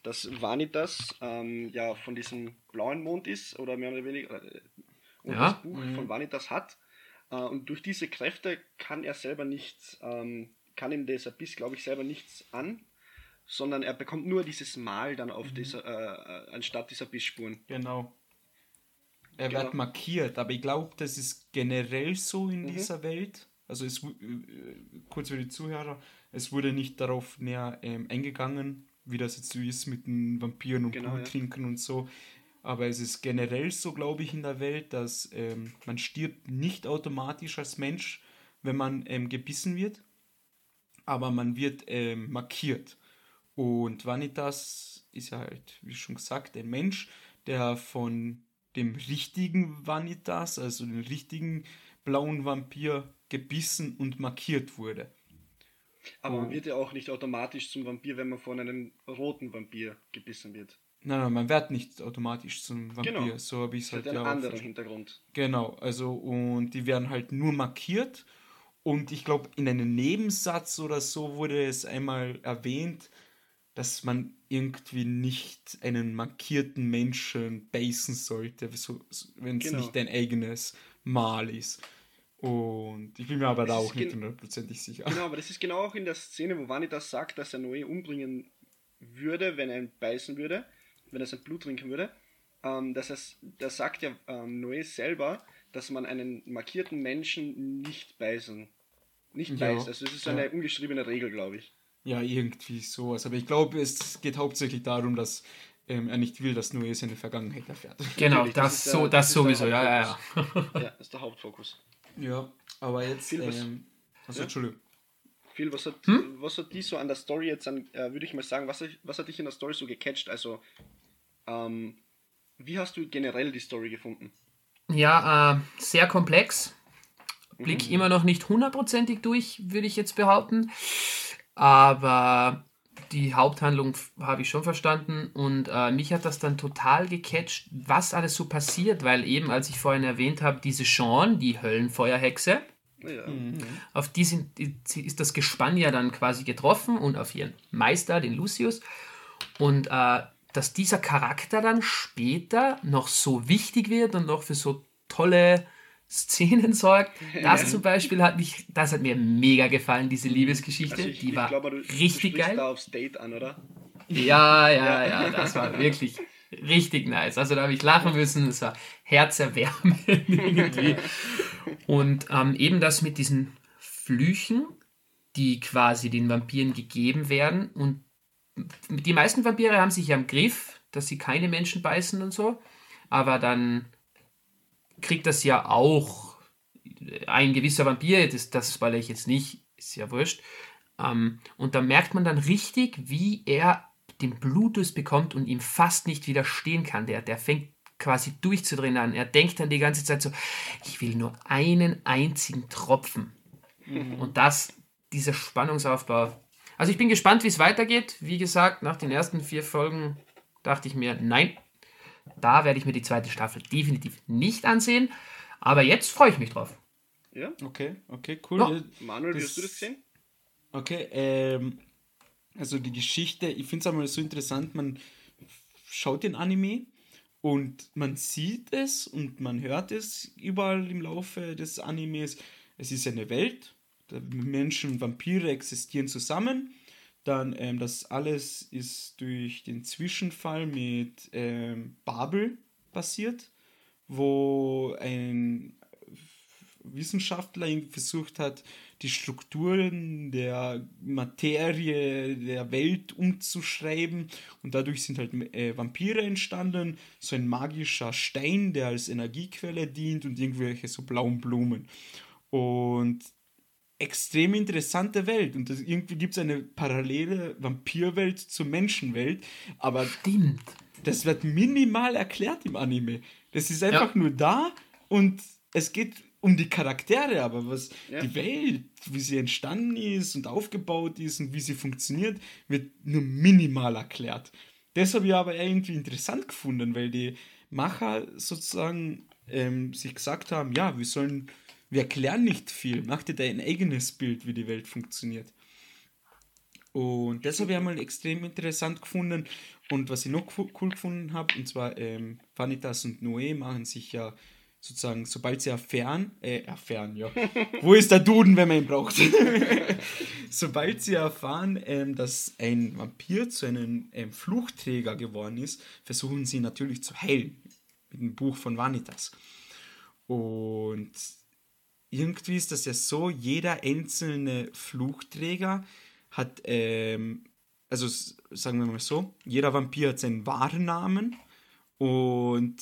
dass Vanitas ähm, ja von diesem blauen Mond ist, oder mehr oder weniger, äh, und ja. das Buch mhm. von Vanitas hat. Äh, und durch diese Kräfte kann er selber nichts, ähm, kann ihm dieser Biss, glaube ich, selber nichts an, sondern er bekommt nur dieses Mal dann auf mhm. dieser, äh, äh anstatt dieser Bissspuren. Genau. Er genau. wird markiert, aber ich glaube, das ist generell so in mhm. dieser Welt. Also es, äh, kurz für die Zuhörer, es wurde nicht darauf näher ähm, eingegangen, wie das jetzt so ist mit den Vampiren und genau, Bluttrinken ja. und so. Aber es ist generell so, glaube ich, in der Welt, dass ähm, man stirbt nicht automatisch als Mensch, wenn man ähm, gebissen wird, aber man wird ähm, markiert. Und Vanitas ist ja halt, wie schon gesagt, ein Mensch, der von dem richtigen Vanitas, also dem richtigen blauen Vampir, gebissen und markiert wurde. Aber man wird ja auch nicht automatisch zum Vampir, wenn man von einem roten Vampir gebissen wird. Nein, nein, man wird nicht automatisch zum Vampir. Genau. So habe ich es halt ja einen anderen Hintergrund. Genau, also und die werden halt nur markiert. Und ich glaube, in einem Nebensatz oder so wurde es einmal erwähnt, dass man irgendwie nicht einen markierten Menschen basen sollte, so, wenn es genau. nicht dein eigenes Mal ist. Und ich bin mir aber das da auch nicht hundertprozentig sicher. Genau, aber das ist genau auch in der Szene, wo Vanitas sagt, dass er Noé umbringen würde, wenn er ihn beißen würde, wenn er sein Blut trinken würde. Ähm, dass er, da sagt ja ähm, Noé selber, dass man einen markierten Menschen nicht beißen, nicht ja, beißt. Also das ist eine ja. ungeschriebene Regel, glaube ich. Ja, irgendwie sowas. Aber ich glaube, es geht hauptsächlich darum, dass ähm, er nicht will, dass Noé seine Vergangenheit erfährt. Genau, das, das, so, der, das, sowieso, ja, ja, ja. ja, das ist der Hauptfokus. Ja, aber jetzt. Viel, was, ähm, also, ja? Entschuldigung. Viel, was hat, hm? was hat die so an der Story jetzt an, äh, würde ich mal sagen, was, was hat dich in der Story so gecatcht? Also, ähm, wie hast du generell die Story gefunden? Ja, äh, sehr komplex. Blick mhm. immer noch nicht hundertprozentig durch, würde ich jetzt behaupten. Aber die Haupthandlung habe ich schon verstanden und äh, mich hat das dann total gecatcht, was alles so passiert, weil eben, als ich vorhin erwähnt habe, diese Sean, die Höllenfeuerhexe, ja. Mhm. auf die, sind, die ist das Gespann ja dann quasi getroffen und auf ihren Meister, den Lucius. Und äh, dass dieser Charakter dann später noch so wichtig wird und noch für so tolle Szenen sorgt. Das zum Beispiel hat mich, das hat mir mega gefallen, diese Liebesgeschichte. Also ich, die ich war glaube, du, richtig du geil. da aufs Date an, oder? Ja, ja, ja, das war wirklich richtig nice. Also da habe ich lachen müssen, es war herzerwärmend irgendwie. Und ähm, eben das mit diesen Flüchen, die quasi den Vampiren gegeben werden. Und die meisten Vampire haben sich ja im Griff, dass sie keine Menschen beißen und so. Aber dann kriegt das ja auch ein gewisser Vampir, das, das spoilere ich jetzt nicht, ist ja wurscht. Ähm, und da merkt man dann richtig, wie er den Blutus bekommt und ihm fast nicht widerstehen kann. Der, der fängt quasi durchzudrehen an. Er denkt dann die ganze Zeit so, ich will nur einen einzigen Tropfen. Mhm. Und das, dieser Spannungsaufbau. Also ich bin gespannt, wie es weitergeht. Wie gesagt, nach den ersten vier Folgen dachte ich mir, nein, da werde ich mir die zweite Staffel definitiv nicht ansehen. Aber jetzt freue ich mich drauf. Ja? Okay, okay, cool. Ja. Manuel, wie hast du das gesehen? Okay, ähm, also die Geschichte, ich finde es einmal so interessant, man schaut den Anime und man sieht es und man hört es überall im Laufe des Animes. Es ist eine Welt, Menschen und Vampire existieren zusammen dann ähm, das alles ist durch den Zwischenfall mit ähm, Babel passiert, wo ein Wissenschaftler versucht hat, die Strukturen der Materie der Welt umzuschreiben und dadurch sind halt äh, Vampire entstanden, so ein magischer Stein, der als Energiequelle dient und irgendwelche so blauen Blumen. Und extrem interessante Welt und das, irgendwie gibt es eine parallele Vampirwelt zur Menschenwelt, aber Stimmt. das wird minimal erklärt im Anime. Das ist einfach ja. nur da und es geht um die Charaktere, aber was ja. die Welt, wie sie entstanden ist und aufgebaut ist und wie sie funktioniert, wird nur minimal erklärt. Das habe ich aber irgendwie interessant gefunden, weil die Macher sozusagen ähm, sich gesagt haben, ja, wir sollen wir erklären nicht viel. Mach dir dein eigenes Bild, wie die Welt funktioniert. Und das habe ich einmal extrem interessant gefunden. Und was ich noch cool gefunden habe, und zwar ähm, Vanitas und Noé machen sich ja sozusagen, sobald sie erfahren, äh, erfahren, ja. Wo ist der Duden, wenn man ihn braucht? sobald sie erfahren, ähm, dass ein Vampir zu einem ähm, Fluchträger geworden ist, versuchen sie natürlich zu heilen. Mit dem Buch von Vanitas. Und irgendwie ist das ja so, jeder einzelne Fluchträger hat, ähm, also sagen wir mal so, jeder Vampir hat seinen wahren Namen und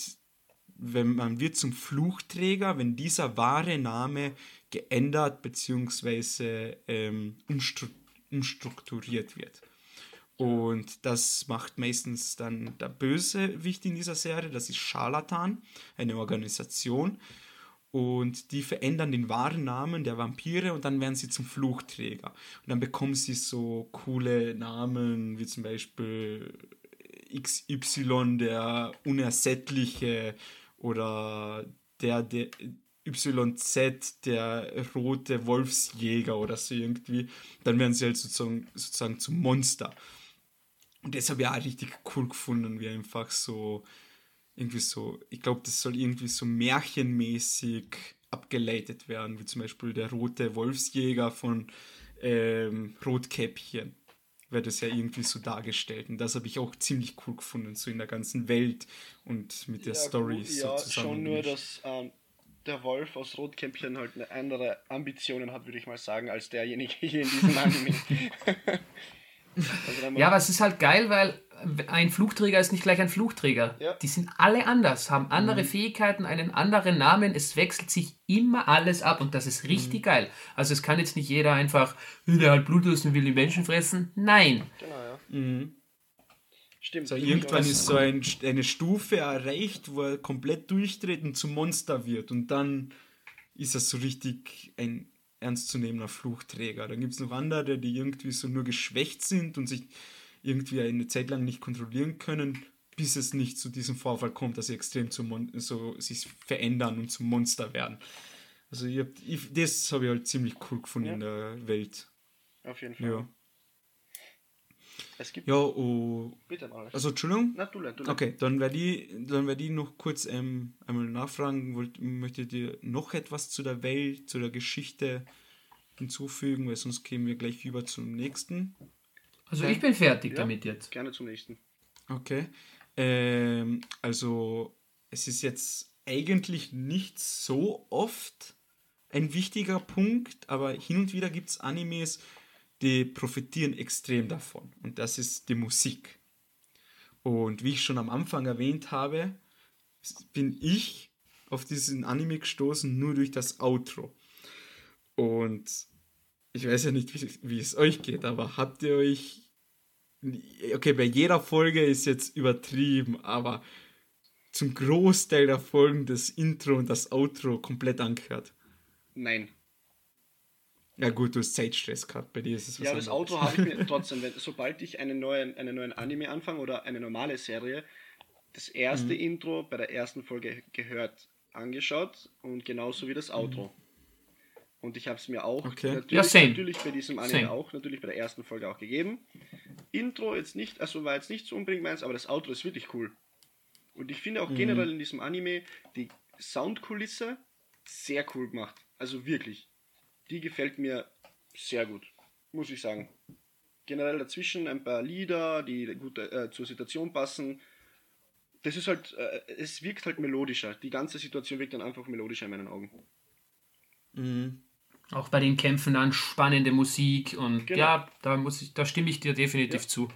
wenn man wird zum Fluchträger, wenn dieser wahre Name geändert bzw. Ähm, umstrukturiert wird. Und das macht meistens dann der Bösewicht in dieser Serie, das ist Scharlatan, eine Organisation, und die verändern den wahren Namen der Vampire und dann werden sie zum Fluchträger. Und dann bekommen sie so coole Namen wie zum Beispiel XY, der Unersättliche oder der, der YZ, der rote Wolfsjäger oder so irgendwie. Dann werden sie halt sozusagen, sozusagen zum Monster. Und das habe ich auch richtig cool gefunden, wie einfach so irgendwie so, ich glaube, das soll irgendwie so märchenmäßig abgeleitet werden, wie zum Beispiel der rote Wolfsjäger von ähm, Rotkäppchen wird es ja irgendwie so dargestellt. Und das habe ich auch ziemlich cool gefunden, so in der ganzen Welt und mit der ja, Story gut, ja, zusammen. Schon nur, dass ähm, der Wolf aus Rotkäppchen halt eine andere Ambitionen hat, würde ich mal sagen, als derjenige hier in diesem Anime. Also ja, aber es ist halt geil, weil ein Flugträger ist nicht gleich ein Flugträger. Ja. Die sind alle anders, haben andere mhm. Fähigkeiten, einen anderen Namen. Es wechselt sich immer alles ab und das ist richtig mhm. geil. Also es kann jetzt nicht jeder einfach, der halt Blutdurst und will die Menschen fressen. Nein. Genau, ja. Mhm. Stimmt. So, irgendwann ist so ein, eine Stufe erreicht, wo er komplett durchdreht und zum Monster wird. Und dann ist er so richtig ein ernstzunehmender Fluchträger. Dann gibt es noch andere, die irgendwie so nur geschwächt sind und sich irgendwie eine Zeit lang nicht kontrollieren können, bis es nicht zu diesem Vorfall kommt, dass sie extrem zum Mon so sich verändern und zum Monster werden. Also ich hab, ich, das habe ich halt ziemlich cool gefunden ja. in der Welt. Auf jeden Fall. Ja. Es gibt. Ja, oh, Bitte mal. also Entschuldigung. Na, du, du. Okay, dann werde ich, dann werde ich noch kurz ähm, einmal nachfragen. Wollt, möchtet ihr noch etwas zu der Welt, zu der Geschichte hinzufügen, weil sonst gehen wir gleich über zum nächsten. Also ich bin fertig Ja. damit jetzt. Gerne zum nächsten. Okay. Ähm, also es ist jetzt eigentlich nicht so oft ein wichtiger Punkt, aber hin und wieder gibt es Animes, die profitieren extrem davon. Und das ist die Musik. Und wie ich schon am Anfang erwähnt habe, bin ich auf diesen Anime gestoßen nur durch das Outro. Und ich weiß ja nicht, wie, wie es euch geht, aber habt ihr euch okay, bei jeder Folge ist jetzt übertrieben, aber zum Großteil der Folgen das Intro und das Outro komplett angehört. Nein. Ja gut, du hast Zeitstress gehabt, bei dir ist es was Ja, das anderes. Auto habe ich mir trotzdem, wenn, sobald ich einen neuen, einen neuen Anime anfange oder eine normale Serie, das erste Mhm. Intro bei der ersten Folge gehört, angeschaut und genauso wie das Outro. Und ich habe es mir auch Okay. natürlich, Ja, same. natürlich bei diesem Anime Same. auch, natürlich bei der ersten Folge auch gegeben. Intro jetzt nicht, also war jetzt nicht so unbedingt meins, aber das Outro ist wirklich cool. Und ich finde auch Mhm. generell in diesem Anime die Soundkulisse sehr cool gemacht. Also wirklich. Die gefällt mir sehr gut, muss ich sagen. Generell dazwischen ein paar Lieder, die gut äh, zur Situation passen. Das ist halt, äh, es wirkt halt melodischer. Die ganze Situation wirkt dann einfach melodischer in meinen Augen. Mhm. Auch bei den Kämpfen dann spannende Musik und Genau. ja, da muss ich, da stimme ich dir definitiv Ja. zu.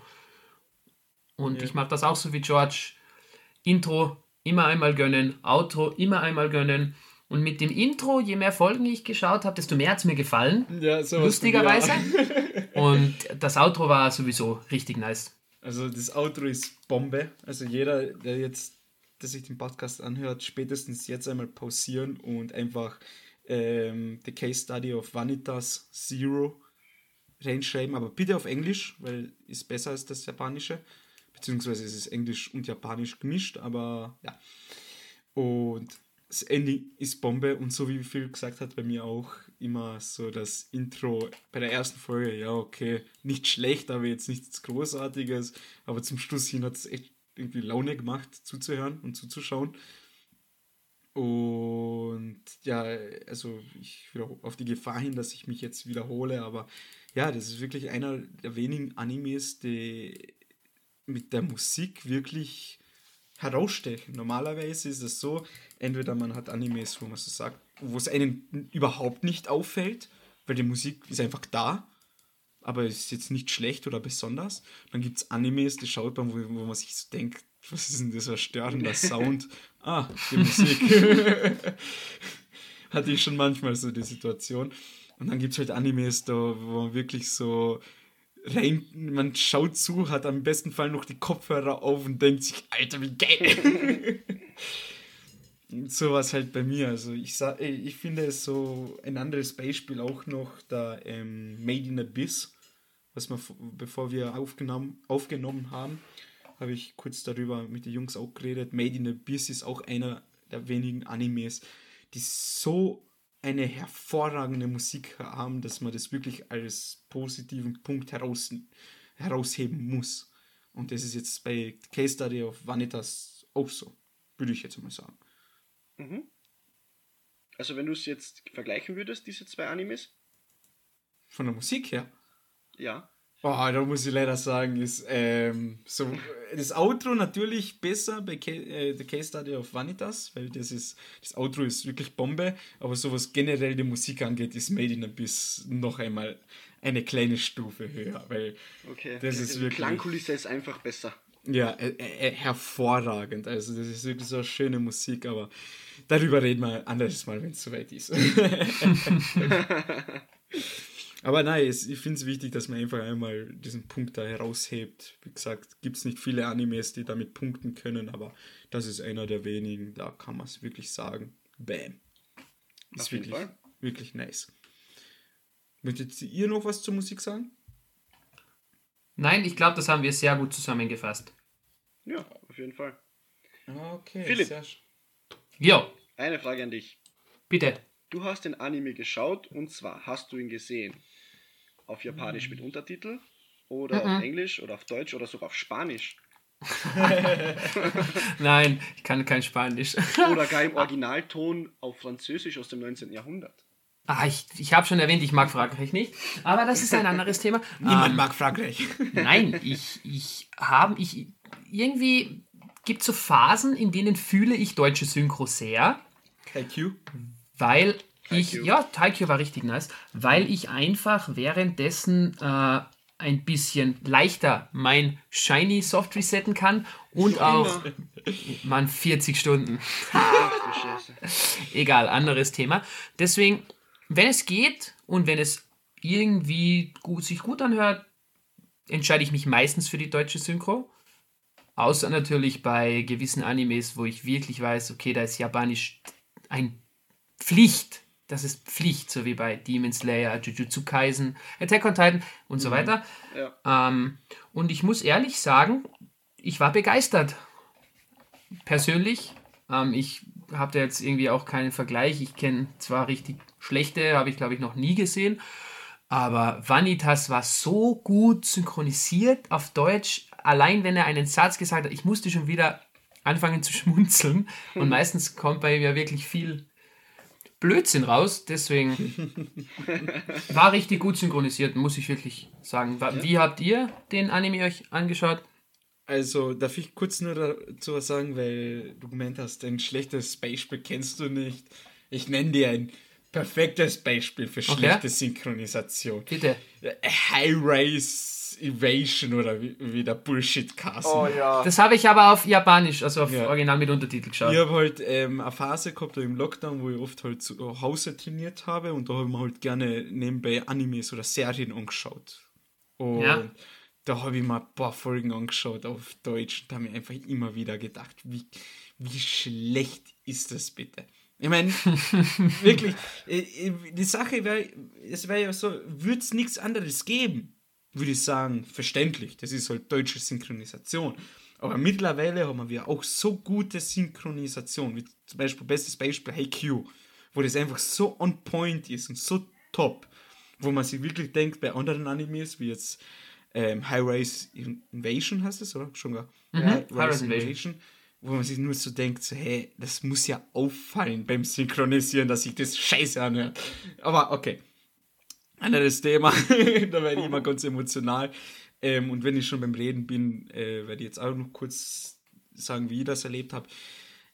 Und Ja. ich mache das auch so wie George. Intro immer einmal gönnen, Outro immer einmal gönnen. Und mit dem Intro, je mehr Folgen ich geschaut habe, desto mehr hat es mir gefallen. Ja, sowas Lustigerweise. Und das Outro war sowieso richtig nice. Also das Outro ist Bombe. Also jeder, der jetzt, der sich den Podcast anhört, spätestens jetzt einmal pausieren und einfach ähm, The Case Study of Vanitas Zero reinschreiben, aber bitte auf Englisch, weil ist besser als das Japanische. Beziehungsweise es ist Englisch und Japanisch gemischt, aber ja. Und das Ending ist Bombe und so wie Phil gesagt hat, bei mir auch immer so das Intro bei der ersten Folge, ja, okay, nicht schlecht, aber jetzt nichts Großartiges, aber zum Schluss hin hat es echt irgendwie Laune gemacht, zuzuhören und zuzuschauen. Und ja, also ich auf die Gefahr hin, dass ich mich jetzt wiederhole, aber ja, das ist wirklich einer der wenigen Animes, die mit der Musik wirklich herausstechen. Normalerweise ist es so, entweder man hat Animes, wo man so sagt, wo es einen überhaupt nicht auffällt, weil die Musik ist einfach da, aber ist jetzt nicht schlecht oder besonders. Dann gibt es Animes, die schaut man, wo, wo man sich so denkt, was ist denn das für ein störender Sound? Ah, die Musik. Hatte ich schon manchmal so die Situation. Und dann gibt es halt Animes, da, wo man wirklich so rein, man schaut zu, hat am besten Fall noch die Kopfhörer auf und denkt sich, Alter, wie geil. So war es halt bei mir. Also ich, ich finde es so ein anderes Beispiel auch noch, da ähm, Made in Abyss, was wir, bevor wir aufgenommen, aufgenommen haben, habe ich kurz darüber mit den Jungs auch geredet. Made in Abyss ist auch einer der wenigen Animes, die so eine hervorragende Musik haben, dass man das wirklich als positiven Punkt heraus, herausheben muss. Und das ist jetzt bei Case Study of Vanitas auch so, würde ich jetzt mal sagen. Mhm. Also wenn du es jetzt vergleichen würdest, diese zwei Animes, Von der Musik her. ja. Boah, da muss ich leider sagen, ist ähm, so das Outro natürlich besser bei Ca äh, The Case Study of Vanitas, weil das ist das Outro ist wirklich Bombe, aber so was generell die Musik angeht, ist Made in Abyss noch einmal eine kleine Stufe höher, weil Okay. Das ist die wirklich- Klangkulisse ist einfach besser. ja, äh, äh, hervorragend. Also das ist wirklich so eine schöne Musik, aber darüber reden wir ein anderes Mal, wenn es soweit ist. aber nein, es, ich finde es wichtig, dass man einfach einmal diesen Punkt da heraushebt. Wie gesagt, gibt es nicht viele Animes, die damit punkten können, aber das ist einer der wenigen, da kann man es wirklich sagen. Bam. Ist Auf jeden wirklich, Fall. wirklich nice. Möchtet ihr noch was zur Musik sagen? Nein, ich glaube, das haben wir sehr gut zusammengefasst. Ja, auf jeden Fall. Okay, Philipp. Jo, Eine Frage an dich. bitte. Du hast den Anime geschaut und zwar hast du ihn gesehen auf Japanisch mit Untertitel oder mhm. auf Englisch oder auf Deutsch oder sogar auf Spanisch? Nein, ich kann kein Spanisch. oder gar im Originalton auf Französisch aus dem 19. Jahrhundert. Ah, ich, ich habe schon erwähnt, ich mag Frankreich nicht. Aber das ist ein anderes Thema. Niemand ähm, mag Frankreich. Nein, ich, ich habe, ich, irgendwie gibt es so Phasen, in denen fühle ich deutsche Synchro sehr. IQ. Weil ich, ja, Taikyo war richtig nice, weil ich einfach währenddessen äh, ein bisschen leichter mein Shiny Soft resetten kann und auch man 40 Stunden. Egal, anderes Thema. Deswegen, wenn es geht und wenn es irgendwie gut, sich gut anhört, entscheide ich mich meistens für die deutsche Synchro. Außer natürlich bei gewissen Animes, wo ich wirklich weiß, okay, da ist Japanisch ein Pflicht das ist Pflicht, so wie bei Demon Slayer, Jujutsu Kaisen, Attack on Titan und mhm. so weiter. Ja. Ähm, und ich muss ehrlich sagen, ich war begeistert. Persönlich. Ähm, ich habe da jetzt irgendwie auch keinen Vergleich. Ich kenne zwar richtig schlechte, habe ich glaube ich noch nie gesehen. Aber Vanitas war so gut synchronisiert auf Deutsch. Allein wenn er einen Satz gesagt hat, ich musste schon wieder anfangen zu schmunzeln. Und meistens kommt bei ihm ja wirklich viel Blödsinn raus. Deswegen war richtig gut synchronisiert, muss ich wirklich sagen. Wie habt ihr den Anime euch angeschaut? Also, darf ich kurz nur dazu was sagen, weil du gemeint hast, ein schlechtes Beispiel kennst du nicht. Ich nenne dir ein perfektes Beispiel für schlechte okay. Synchronisation. Bitte. High Rise Evasion oder wie, wie der Bullshit cast Oh ja. Das habe ich aber auf Japanisch, also auf ja. Original mit Untertitel geschaut. Ich habe halt ähm, eine Phase gehabt im Lockdown, wo ich oft halt zu Hause trainiert habe und da habe ich mir halt gerne nebenbei Animes oder Serien angeschaut. Und ja. da habe ich mir ein paar Folgen angeschaut auf Deutsch und da habe ich einfach immer wieder gedacht, wie, wie schlecht ist das bitte? Ich meine, wirklich, äh, äh, die Sache wäre, es wäre ja so, würde es nichts anderes geben würde ich sagen, verständlich. Das ist halt deutsche Synchronisation. Aber mittlerweile haben wir auch so gute Synchronisation, wie zum Beispiel, bestes Beispiel, Hey Q, wo das einfach so on point ist und so top, wo man sich wirklich denkt, bei anderen Animes, wie jetzt ähm, High Rise Invasion heißt es, oder? Schon gar. Mhm. High Rise Invasion. Wo man sich nur so denkt, so, hey, das muss ja auffallen beim Synchronisieren, dass sich das scheiße anhört. Aber okay anderes Thema. da werde ich immer ganz emotional. Ähm, und wenn ich schon beim Reden bin, äh, werde ich jetzt auch noch kurz sagen, wie ich das erlebt habe.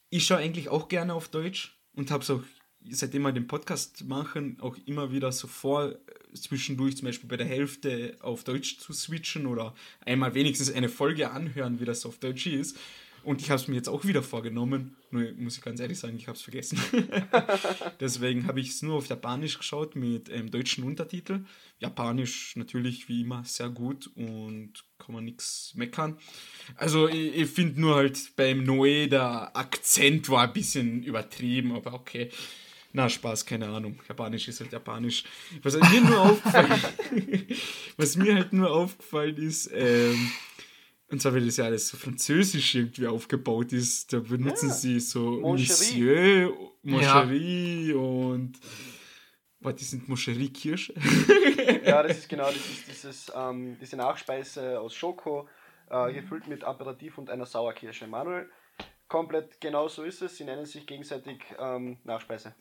Ich schaue eigentlich auch gerne auf Deutsch und habe es auch, seitdem wir den Podcast machen, auch immer wieder so vor, äh, zwischendurch zum Beispiel bei der Hälfte auf Deutsch zu switchen oder einmal wenigstens eine Folge anhören, wie das auf Deutsch ist. Und ich habe es mir jetzt auch wieder vorgenommen. Nur muss ich ganz ehrlich sagen, ich habe es vergessen. Deswegen habe ich es nur auf Japanisch geschaut mit ähm, deutschen Untertitel. Japanisch natürlich wie immer sehr gut und kann man nichts meckern. Also ich, ich finde nur halt beim Noe der Akzent war ein bisschen übertrieben, aber okay. Na, Spaß, keine Ahnung. Japanisch ist halt Japanisch. Was mir nur aufgefallen, was mir halt nur aufgefallen ist, ähm, und zwar, weil das ja alles so französisch irgendwie aufgebaut ist, da benutzen ja. sie so Monsieur, Moncherie ja. und. Was, die sind Moncherie-Kirsche? ja, das ist genau, das ist dieses, ähm, diese Nachspeise aus Schoko, äh, gefüllt mit Aperitif und einer Sauerkirsche. Manuel, komplett genau so ist es. Sie nennen sich gegenseitig ähm, Nachspeise.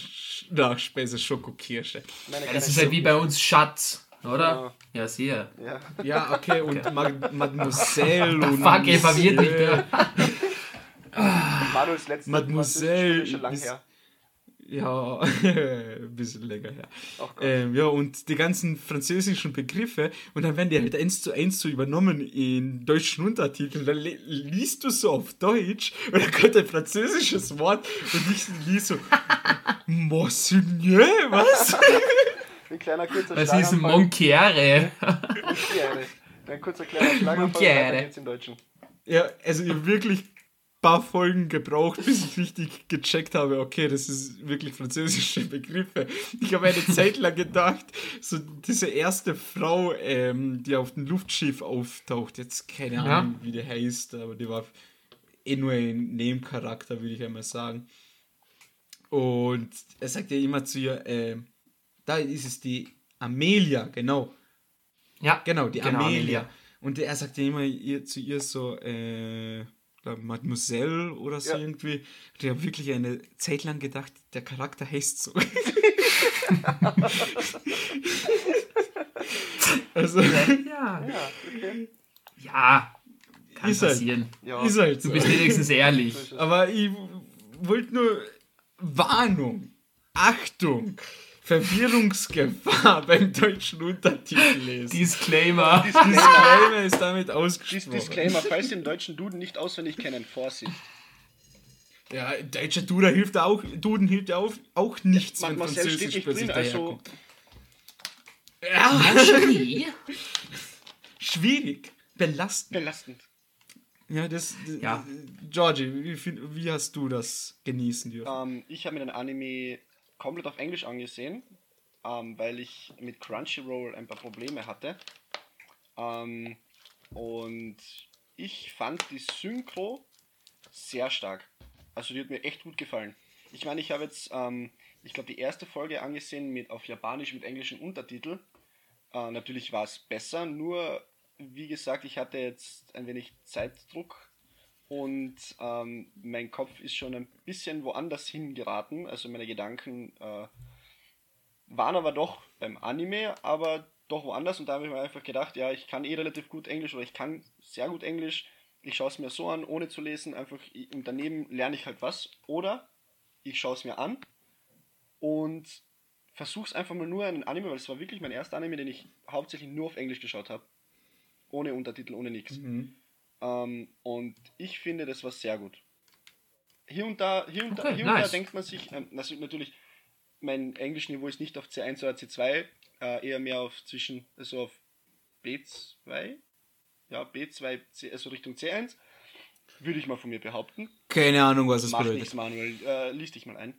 Nachspeise Schokokirsche. Ja, das ist halt wie bei uns Schatz. Oder? Ja, ja sehr. Ja. ja, okay, und okay. Mademoiselle und. Fuck, ey, verwirrt mich der. Manuels letzte Mademoiselle. Schon lang her. Ja, ein bisschen länger her. Ähm, ja, und die ganzen französischen Begriffe und dann werden die halt eins zu eins so übernommen in deutschen Untertiteln. Dann liest du so auf Deutsch und dann kommt ein französisches Wort und ich liest so Monseigneur, was? Ein kleiner kurzer Was ist Monchiere? Monchiere. Ein kurzer kleiner Schlaganfall, jetzt im Deutschen. Ja, also ich habe wirklich ein paar Folgen gebraucht, bis ich richtig gecheckt habe, okay, das ist wirklich französische Begriffe. Ich habe eine Zeit lang gedacht, so diese erste Frau, ähm, die auf dem Luftschiff auftaucht, jetzt keine Ahnung, ja. wie die heißt, aber die war eh nur ein Nebencharakter, würde ich einmal sagen. Und er sagt ja immer zu ihr, äh, da ist es die Amelia, genau. Ja, genau, die genau, Amelia. Amelia. Und er sagt ja immer ihr, zu ihr so, äh, Mademoiselle oder so Ja. irgendwie. Und ich habe wirklich eine Zeit lang gedacht, der Charakter heißt so. also, Ja, Ja, okay. ja kann Ist halt. passieren. Ja. ist halt so. Du bist wenigstens ehrlich. Aber ich wollte nur Warnung, Achtung, Verwirrungsgefahr beim deutschen Untertitel lesen. Disclaimer. Disclaimer ist damit ausgesprochen. Disclaimer, falls Sie den deutschen Duden nicht auswendig kennen, Vorsicht. Ja, deutscher Duden hilft auch, Duden hilft auch, auch nichts, wenn Marcel steht Französisch nicht plötzlich drin, also. Ja, schwierig, belastend. belastend. Ja, das, Ja. Georgie, wie, wie hast du das genießen dürfen? Ähm, ich habe mir den Anime komplett auf Englisch angesehen, ähm, weil ich mit Crunchyroll ein paar Probleme hatte. Ähm, und ich fand die Synchro sehr stark. Also die hat mir echt gut gefallen. Ich meine, ich habe jetzt, ähm, ich glaube, die erste Folge angesehen mit auf Japanisch mit englischen Untertitel. Äh, natürlich war es besser, nur wie gesagt, ich hatte jetzt ein wenig Zeitdruck und ähm, mein Kopf ist schon ein bisschen woanders hingeraten. Also meine Gedanken äh, waren aber doch beim Anime, aber doch woanders. Und da habe ich mir einfach gedacht, ja, ich kann eh relativ gut Englisch oder ich kann sehr gut Englisch. Ich schaue es mir so an, ohne zu lesen, einfach und daneben lerne ich halt was. Oder ich schaue es mir an und versuche es einfach mal nur einen Anime, weil es war wirklich mein erster Anime, den ich hauptsächlich nur auf Englisch geschaut habe. Ohne Untertitel, ohne nichts. Mhm. Ähm, und ich finde, das war sehr gut. Hier und da, hier und, da, Okay, hier und nice. da denkt man sich, ähm, das, natürlich, mein Englischniveau ist nicht auf C1 oder C2, äh, eher mehr auf zwischen, also auf B2, ja, B2, C, also Richtung C1, würde ich mal von mir behaupten. Keine Ahnung, was es Mach bedeutet. nichts, Manuel, äh, liest dich mal ein.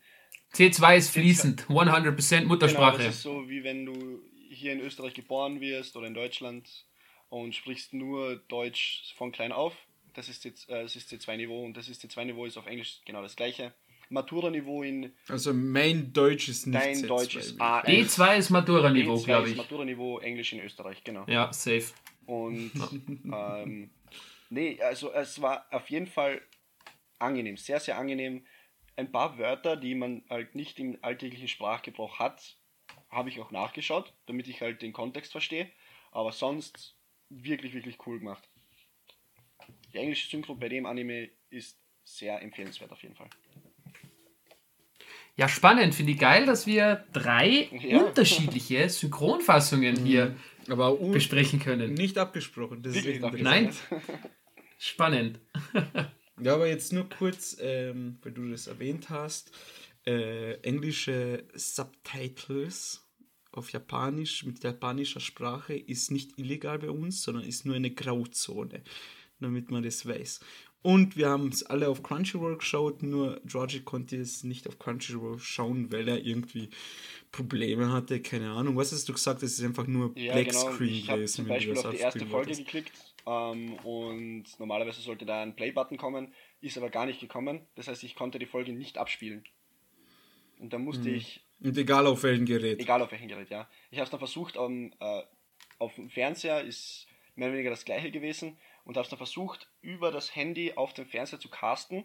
C2 ist fließend. 100% Genau, Muttersprache. das ist so, wie wenn du hier in Österreich geboren wirst oder in Deutschland und sprichst nur Deutsch von klein auf. Das ist, jetzt, äh, das ist C2-Niveau und das ist C2-Niveau ist auf Englisch genau das gleiche. Matura-Niveau in Also mein Deutsch ist nicht dein C2, Deutsch ist wirklich. A1. B2 ist Matura-Niveau, B2 glaube ist ich. Matura-Niveau Englisch in Österreich, genau. Ja, safe. Und ähm, nee, also es war auf jeden Fall angenehm, sehr, sehr angenehm. Ein paar Wörter, die man halt nicht im alltäglichen Sprachgebrauch hat, habe ich auch nachgeschaut, damit ich halt den Kontext verstehe. Aber sonst wirklich, wirklich cool gemacht. Die englische Synchro bei dem Anime ist sehr empfehlenswert auf jeden Fall. Ja, spannend. Finde ich geil, dass wir drei Ja. unterschiedliche Synchronfassungen hier Aber un- besprechen können. nicht abgesprochen. Das ist. Nein? Spannend. Ja, aber jetzt nur kurz, ähm, weil du das erwähnt hast, äh, englische Subtitles auf Japanisch mit japanischer Sprache ist nicht illegal bei uns, sondern ist nur eine Grauzone, damit man das weiß. Und wir haben es alle auf Crunchyroll geschaut, nur Georgie konnte es nicht auf Crunchyroll schauen, weil er irgendwie Probleme hatte, keine Ahnung. Was hast du gesagt? Es ist einfach nur Ja, Black genau. Screen Ich habe gewesen, zum Beispiel auf die erste Folge geklickt ähm, und normalerweise sollte da ein Play-Button kommen, ist aber gar nicht gekommen. Das heißt, ich konnte die Folge nicht abspielen. Und dann musste Mhm. ich, Und egal auf welchem Gerät. egal auf welchem Gerät, ja. Ich habe es dann versucht, um, äh, auf dem Fernseher ist mehr oder weniger das gleiche gewesen und habe es dann versucht, über das Handy auf den Fernseher zu casten.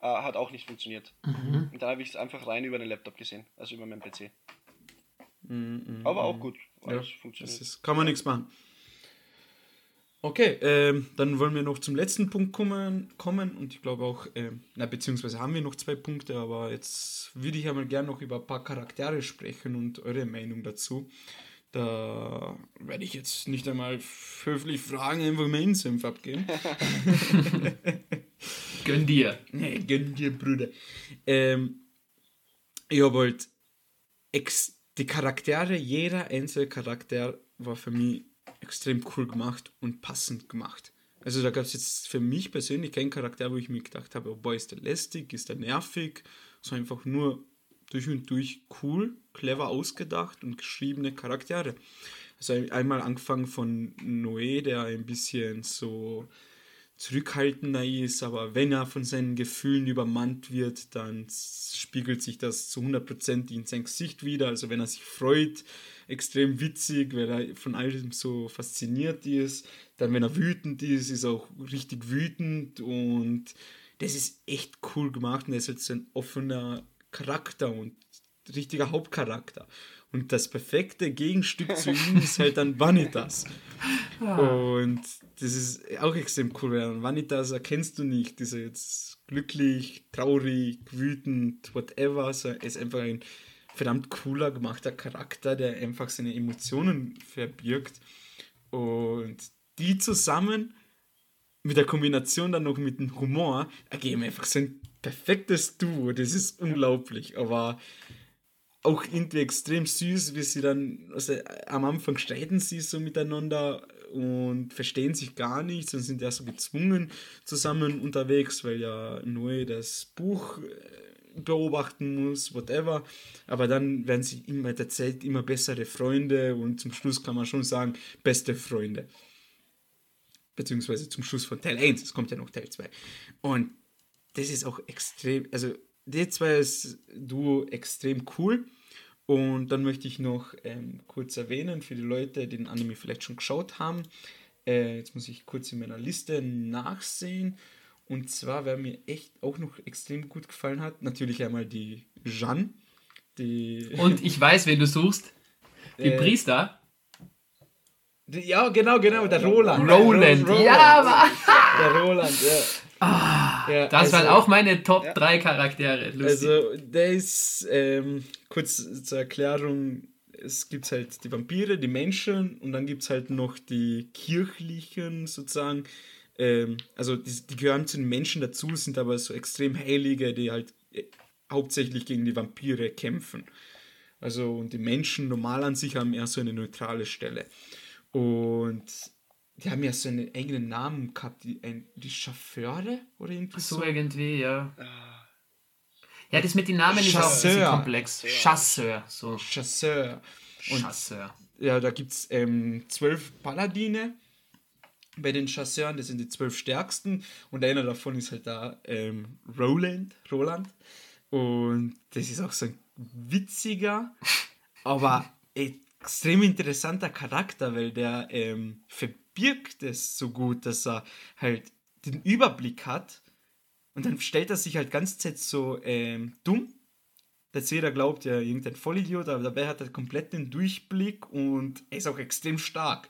Äh, hat auch nicht funktioniert. Mhm. Und dann habe ich es einfach rein über den Laptop gesehen, also über meinen PC. Mhm, Aber auch gut, Ja, alles das funktioniert. ist, kann man nichts machen. Okay, ähm, dann wollen wir noch zum letzten Punkt kommen, kommen und ich glaube auch, ähm, na, beziehungsweise haben wir noch zwei Punkte, aber jetzt würde ich einmal gerne noch über ein paar Charaktere sprechen und eure Meinung dazu. Da werde ich jetzt nicht einmal höflich fragen, einfach meinen Senf abgeben. Gönn dir. Nee, gönn dir, Brüder. Ähm, ich habe halt die Charaktere, jeder einzelne Charakter war für mich extrem cool gemacht und passend gemacht. Also da gab es jetzt für mich persönlich keinen Charakter, wo ich mir gedacht habe, oh boy, ist der lästig, ist der nervig, so einfach nur durch und durch cool, clever ausgedacht und geschriebene Charaktere. Also einmal angefangen von Noé, der ein bisschen so zurückhaltender ist, aber wenn er von seinen Gefühlen übermannt wird, dann spiegelt sich das zu 100% in sein Gesicht wieder. Also wenn er sich freut, extrem witzig, weil er von allem so fasziniert ist. Dann, wenn er wütend ist, ist er auch richtig wütend und das ist echt cool gemacht und er ist jetzt ein offener Charakter und richtiger Hauptcharakter. Und das perfekte Gegenstück zu ihm ist halt dann Vanitas. Und das ist auch extrem cool, weil Vanitas erkennst du nicht. Ist er jetzt glücklich, traurig, wütend, whatever. Er ist einfach ein verdammt cooler, gemachter Charakter, der einfach seine Emotionen verbirgt. Und die zusammen mit der Kombination dann noch mit dem Humor ergeben einfach so ein perfektes Duo. Das ist unglaublich. Aber auch irgendwie extrem süß, wie sie dann, also am Anfang streiten sie so miteinander und verstehen sich gar nicht und sind ja so gezwungen zusammen unterwegs, weil ja Noe das Buch äh, beobachten muss, whatever. Aber dann werden sie immer mit der Zeit immer bessere Freunde und zum Schluss kann man schon sagen, beste Freunde. Beziehungsweise zum Schluss von Teil 1, es kommt ja noch Teil 2. Und das ist auch extrem, also die zwei ist Duo extrem cool. Und dann möchte ich noch ähm, kurz erwähnen für die Leute, die den Anime vielleicht schon geschaut haben. Äh, jetzt muss ich kurz in meiner Liste nachsehen. Und zwar, wer mir echt auch noch extrem gut gefallen hat, natürlich einmal die Jeanne. Die Und ich weiß, wen du suchst. Den äh, Priester. Ja, genau, genau, der Roland. Roland, Roland. ja, aber. Der Roland, ja. Ah, ja, das also, waren auch meine Top ja. 3 Charaktere. Lustig. Also, der ist, ähm, kurz zur Erklärung, es gibt halt die Vampire, die Menschen und dann gibt es halt noch die kirchlichen sozusagen. Ähm, also, die, die, gehören zu den Menschen dazu, sind aber so extrem Heilige, die halt äh, hauptsächlich gegen die Vampire kämpfen. Also, und die Menschen normal an sich haben eher so eine neutrale Stelle. Und die haben ja so einen eigenen Namen gehabt, die, ein, die Chauffeure oder irgendwie so. So irgendwie, ja. Ah. Ja, das mit den Namen Chasseur. ist auch ein bisschen komplex. Chasseur, so. Chasseur. Und Chasseur. Ja, da gibt es ähm, zwölf Paladine bei den Chasseuren, das sind die zwölf stärksten und einer davon ist halt da ähm, Roland, Roland. Und das ist auch so ein witziger, aber extrem interessanter Charakter, weil der ähm, birgt es so gut, dass er halt den Überblick hat und dann stellt er sich halt ganz Zeit so ähm, dumm, dass jeder glaubt, ja, irgendein Vollidiot, aber dabei hat er komplett den Durchblick und er ist auch extrem stark.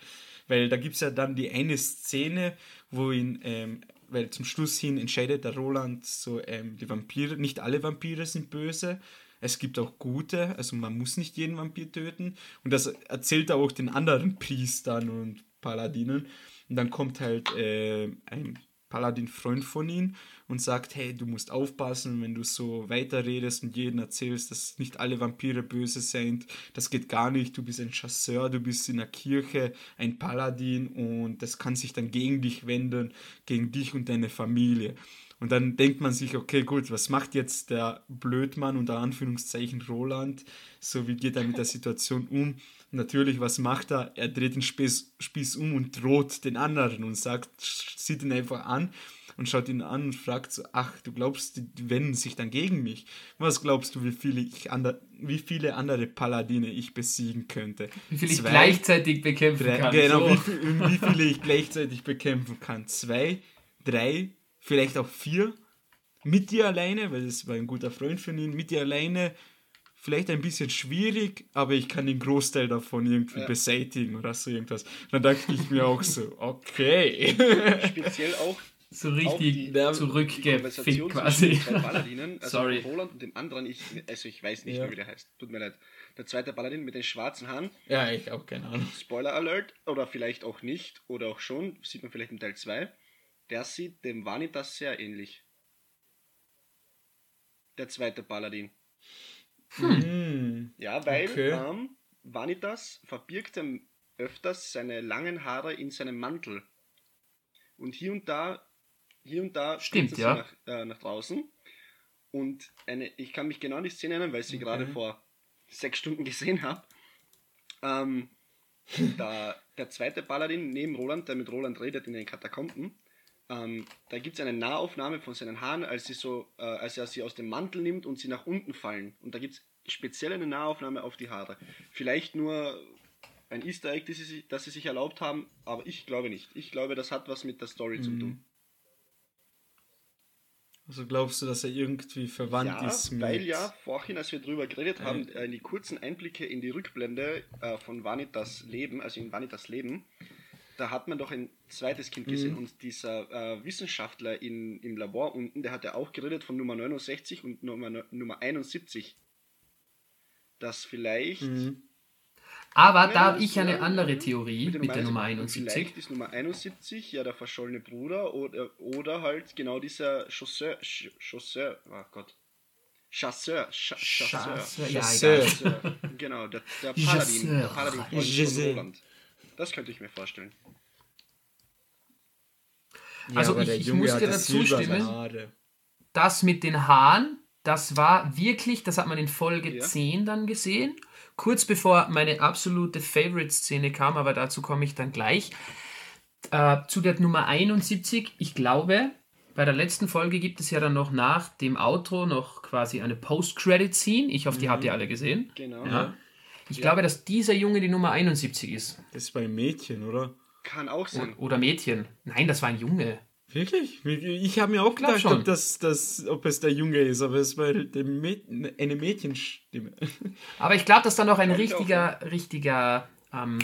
Weil da gibt es ja dann die eine Szene, wo ihn, ähm, weil zum Schluss hin entscheidet der Roland so, ähm, die Vampire, nicht alle Vampire sind böse, es gibt auch gute, also man muss nicht jeden Vampir töten. Und das erzählt er auch den anderen Priestern und Paladinen. Und dann kommt halt äh, ein Paladin-Freund von ihm und sagt, hey, du musst aufpassen, wenn du so weiterredest und jedem erzählst, dass nicht alle Vampire böse sind, das geht gar nicht, du bist ein Chasseur, du bist in der Kirche ein Paladin und das kann sich dann gegen dich wenden, gegen dich und deine Familie. Und dann denkt man sich, okay, gut, was macht jetzt der Blödmann unter Anführungszeichen Roland? So, wie geht er mit der Situation um? Natürlich, was macht er? Er dreht den Spieß, Spieß um und droht den anderen und sagt, sieht ihn einfach an und schaut ihn an und fragt so, ach, du glaubst, die wenden sich dann gegen mich? Was glaubst du, wie viele, ich ander, wie viele andere Paladine ich besiegen könnte? Wie viele ich gleichzeitig bekämpfen drei, kann. Genau, so. wie, wie viele ich gleichzeitig bekämpfen kann. Zwei, drei, vielleicht auch vier, mit dir alleine, weil das war ein guter Freund von ihm, mit dir alleine vielleicht ein bisschen schwierig, aber ich kann den Großteil davon irgendwie ja. beseitigen oder so irgendwas. Dann dachte ich mir auch so, okay. Speziell auch so richtig zurückgefickt quasi. Paladinen, also Sorry. Roland und dem anderen, ich, also ich weiß nicht ja. mehr, wie der heißt. Tut mir leid. Der zweite Paladin mit den schwarzen Haaren. Ja, ich auch keine Ahnung. Spoiler Alert, oder vielleicht auch nicht, oder auch schon, sieht man vielleicht im Teil 2 der sieht dem Vanitas sehr ähnlich. Der zweite Paladin. Hm. Ja, weil okay. ähm, Vanitas verbirgt ihm öfters seine langen Haare in seinem Mantel. Und hier und da, hier und da Stimmt, ja. nach, äh, nach draußen. Und eine, ich kann mich genau an die Szene erinnern, weil ich sie okay. gerade vor sechs Stunden gesehen habe. Ähm, da der zweite Paladin neben Roland, der mit Roland redet in den Katakomben, ähm, da gibt es eine Nahaufnahme von seinen Haaren, als, sie so, äh, als er sie aus dem Mantel nimmt und sie nach unten fallen. Und da gibt es speziell eine Nahaufnahme auf die Haare. Vielleicht nur ein Easter Egg, das sie, das sie sich erlaubt haben, aber ich glaube nicht. Ich glaube, das hat was mit der Story mhm. zu tun. Also glaubst du, dass er irgendwie verwandt ja, ist mit... weil ja vorhin, als wir drüber geredet haben, äh, die kurzen Einblicke in die Rückblende äh, von Vanitas Leben, also in Vanitas Leben, da hat man doch ein zweites Kind gesehen mhm. und dieser äh, Wissenschaftler in, im Labor unten, der hat ja auch geredet von Nummer 69 und Nummer, Nummer 71. Dass vielleicht mhm. Aber da habe ich eine andere Theorie mit, mit der Nummer 71. Vielleicht ist Nummer 71 ja der verschollene Bruder oder, oder halt genau dieser Chausseur, Chausseur, oh Gott. Chasseur, Ch Chasseur, Chasseur, ja, Chasseur. genau, der, der Paladin, der Paladin von Roland. Das könnte ich mir vorstellen. Ja, also ich, ich muss dir dazu stimmen, das mit den Haaren, das war wirklich, das hat man in Folge ja. 10 dann gesehen kurz bevor meine absolute Favorite-Szene kam, aber dazu komme ich dann gleich. Äh, zu der Nummer 71, ich glaube, bei der letzten Folge gibt es ja dann noch nach dem Outro noch quasi eine Post-Credit-Scene. Ich hoffe, die mhm. habt ihr alle gesehen. Genau. Ja. Ich ja. glaube, dass dieser Junge die Nummer 71 ist. Das ist bei einem Mädchen, oder? Kann auch sein. Oder Mädchen. Nein, das war ein Junge. Wirklich? Ich habe mir auch gedacht, ob, das, das, ob es der Junge ist, aber es war eine Mädchenstimme. Aber ich glaube, dass da noch ein richtiger, richtiger, ähm,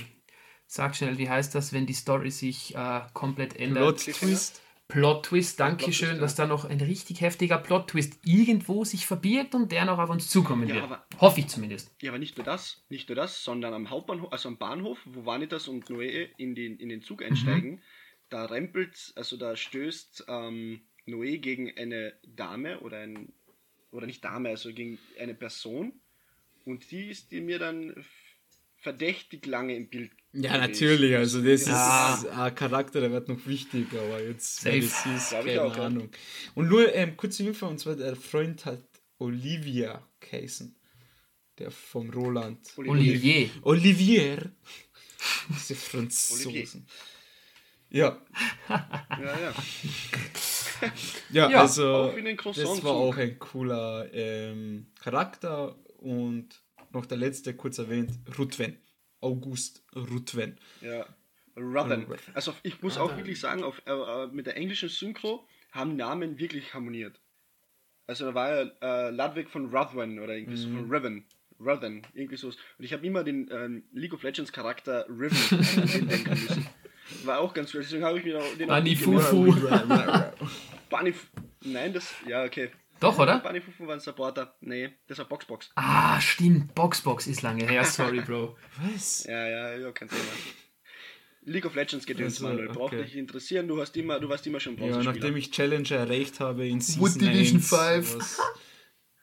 sag schnell, wie heißt das, wenn die Story sich äh, komplett ändert? Plot Twist. Plot Twist, danke schön, dass da noch ein richtig heftiger Plot Twist irgendwo sich verbirgt und der noch auf uns zukommen ja, wird. Aber, Hoffe ich zumindest. Ja, aber nicht nur das, nicht nur das, sondern am Hauptbahnhof, also am Bahnhof, wo Vanitas und Noé in den, in den Zug einsteigen, mhm da rempelt, also da stößt ähm, Noé gegen eine Dame oder ein, oder nicht Dame, also gegen eine Person und die ist die mir dann verdächtig lange im Bild. Ja, gewesen. natürlich, also das ja. ist ein Charakter, der wird noch wichtig, aber jetzt, Safe. das ist, keine auch, Ahnung. Und nur ähm, kurze Info, und zwar der Freund hat Olivia geheißen. Der vom Roland. Olivier. Olivier. Diese Franzosen. Olivier. Ja. ja, ja. ja, ja, also das war auch ein cooler ähm, Charakter und noch der letzte kurz erwähnt, Rutven. August Rutven. Ja, Rutven. Also ich muss auch wirklich sagen, auf, äh, mit der englischen Synchro haben Namen wirklich harmoniert. Also da war ja äh, Ludwig von Ruthven oder irgendwie mhm. so von Riven. Riven, irgendwie so. Und ich habe immer den ähm, League of Legends Charakter Riven denken müssen. War auch ganz cool, deswegen habe ich mir den Bunny Fufu. Bunny Nein, das. Ja, okay. Doch, oder? Bunny Fufu war ein Supporter. Nee, das war Boxbox. Ah, stimmt. Boxbox ist lange her. Sorry, Bro. Was? Ja, ja, ja, kein Thema. League of Legends geht jetzt mal, okay. braucht dich interessieren, du hast immer, du warst immer schon Ja, nachdem ich Challenger erreicht habe in Season Wood Division 5.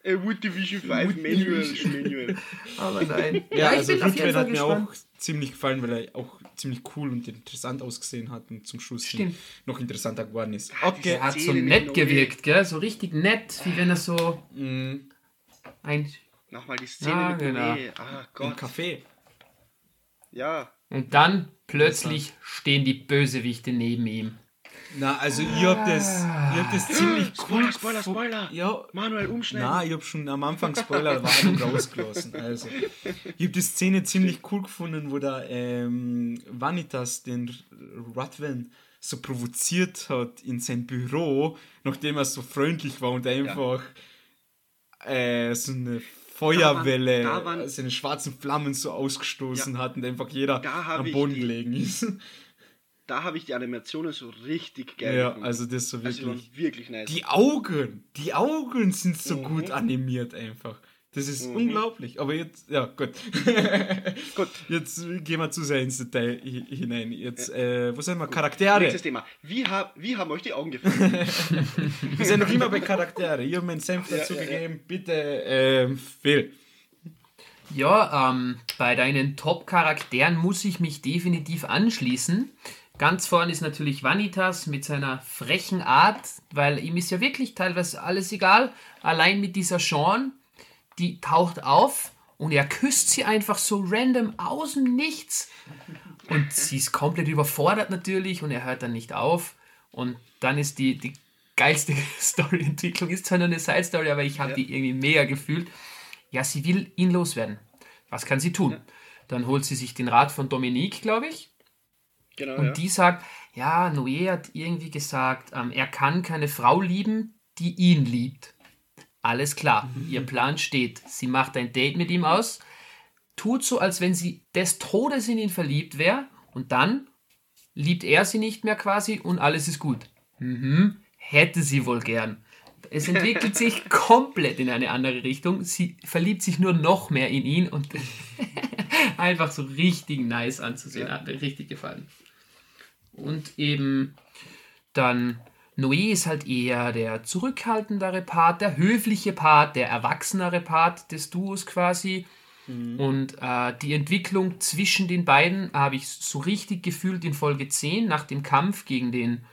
Äh, Wood Division 5 Manual. Manual. Aber nein. ja, ja also Rückwärts hat mir auch ziemlich gefallen, weil er auch ziemlich cool und interessant ausgesehen hat und zum Schluss noch interessanter geworden ist. Okay. Er hat so nett gewirkt, gell? So richtig nett, wie wenn er so mm. ein... Nochmal die Szene ja, mit genau. Ah, Gott. Im Café. Ja. Und dann plötzlich stehen die Bösewichte neben ihm. Na, also ich hab das, ich hab das ziemlich cool. Spoiler, Spoiler, Spoiler. Ja. Manuel umschneiden. Na, ich hab schon am Anfang Spoiler Warnung rausgelassen. Also, ich hab die Szene ziemlich cool gefunden, wo da ähm, Vanitas den Ruthven so provoziert hat in sein Büro, nachdem er so freundlich war und einfach ja. äh, so eine Feuerwelle, da waren, da waren, seine schwarzen Flammen so ausgestoßen ja, hat und einfach jeder am Boden gelegen ist da habe ich die Animationen so richtig geil Ja, gefunden. also das so wirklich. Also wirklich nice. Die Augen, die Augen sind so mhm. gut animiert einfach. Das ist mhm. unglaublich. Aber jetzt, ja, gut. gut. Jetzt gehen wir zu sehr ins Detail hinein. Jetzt, ja. äh, wo sind wir? Gut. Charaktere. Nächstes Thema. Wie, hab, wie haben euch die Augen gefallen? wir sind noch immer bei Charaktere. Ich habe meinen Senf dazu ja, gegeben. Ja. Bitte, ähm, Phil. Ja, ähm, bei deinen Top-Charakteren muss ich mich definitiv anschließen. Ganz vorne ist natürlich Vanitas mit seiner frechen Art, weil ihm ist ja wirklich teilweise alles egal. Allein mit dieser Sean, die taucht auf und er küsst sie einfach so random aus dem Nichts. Und sie ist komplett überfordert natürlich und er hört dann nicht auf. Und dann ist die, die geilste Storyentwicklung, ist zwar nur eine Side-Story, aber ich habe ja. die irgendwie mega gefühlt. ja, sie will ihn loswerden. Was kann sie tun? Dann holt sie sich den Rat von Dominique, glaube ich. Genau, und ja. die sagt, ja, Noé hat irgendwie gesagt, ähm, er kann keine Frau lieben, die ihn liebt. Alles klar, mhm. ihr Plan steht. Sie macht ein Date mit ihm aus, tut so, als wenn sie des Todes in ihn verliebt wäre und dann liebt er sie nicht mehr quasi und alles ist gut. Mhm, hätte sie wohl gern. Es entwickelt sich komplett in eine andere Richtung. Sie verliebt sich nur noch mehr in ihn und einfach so richtig nice anzusehen. Hat mir richtig gefallen. Und eben dann Noé ist halt eher der zurückhaltendere Part, der höfliche Part, der erwachsenere Part des Duos quasi. Mhm. Und äh, die Entwicklung zwischen den beiden habe ich so richtig gefühlt in Folge 10 nach dem Kampf gegen den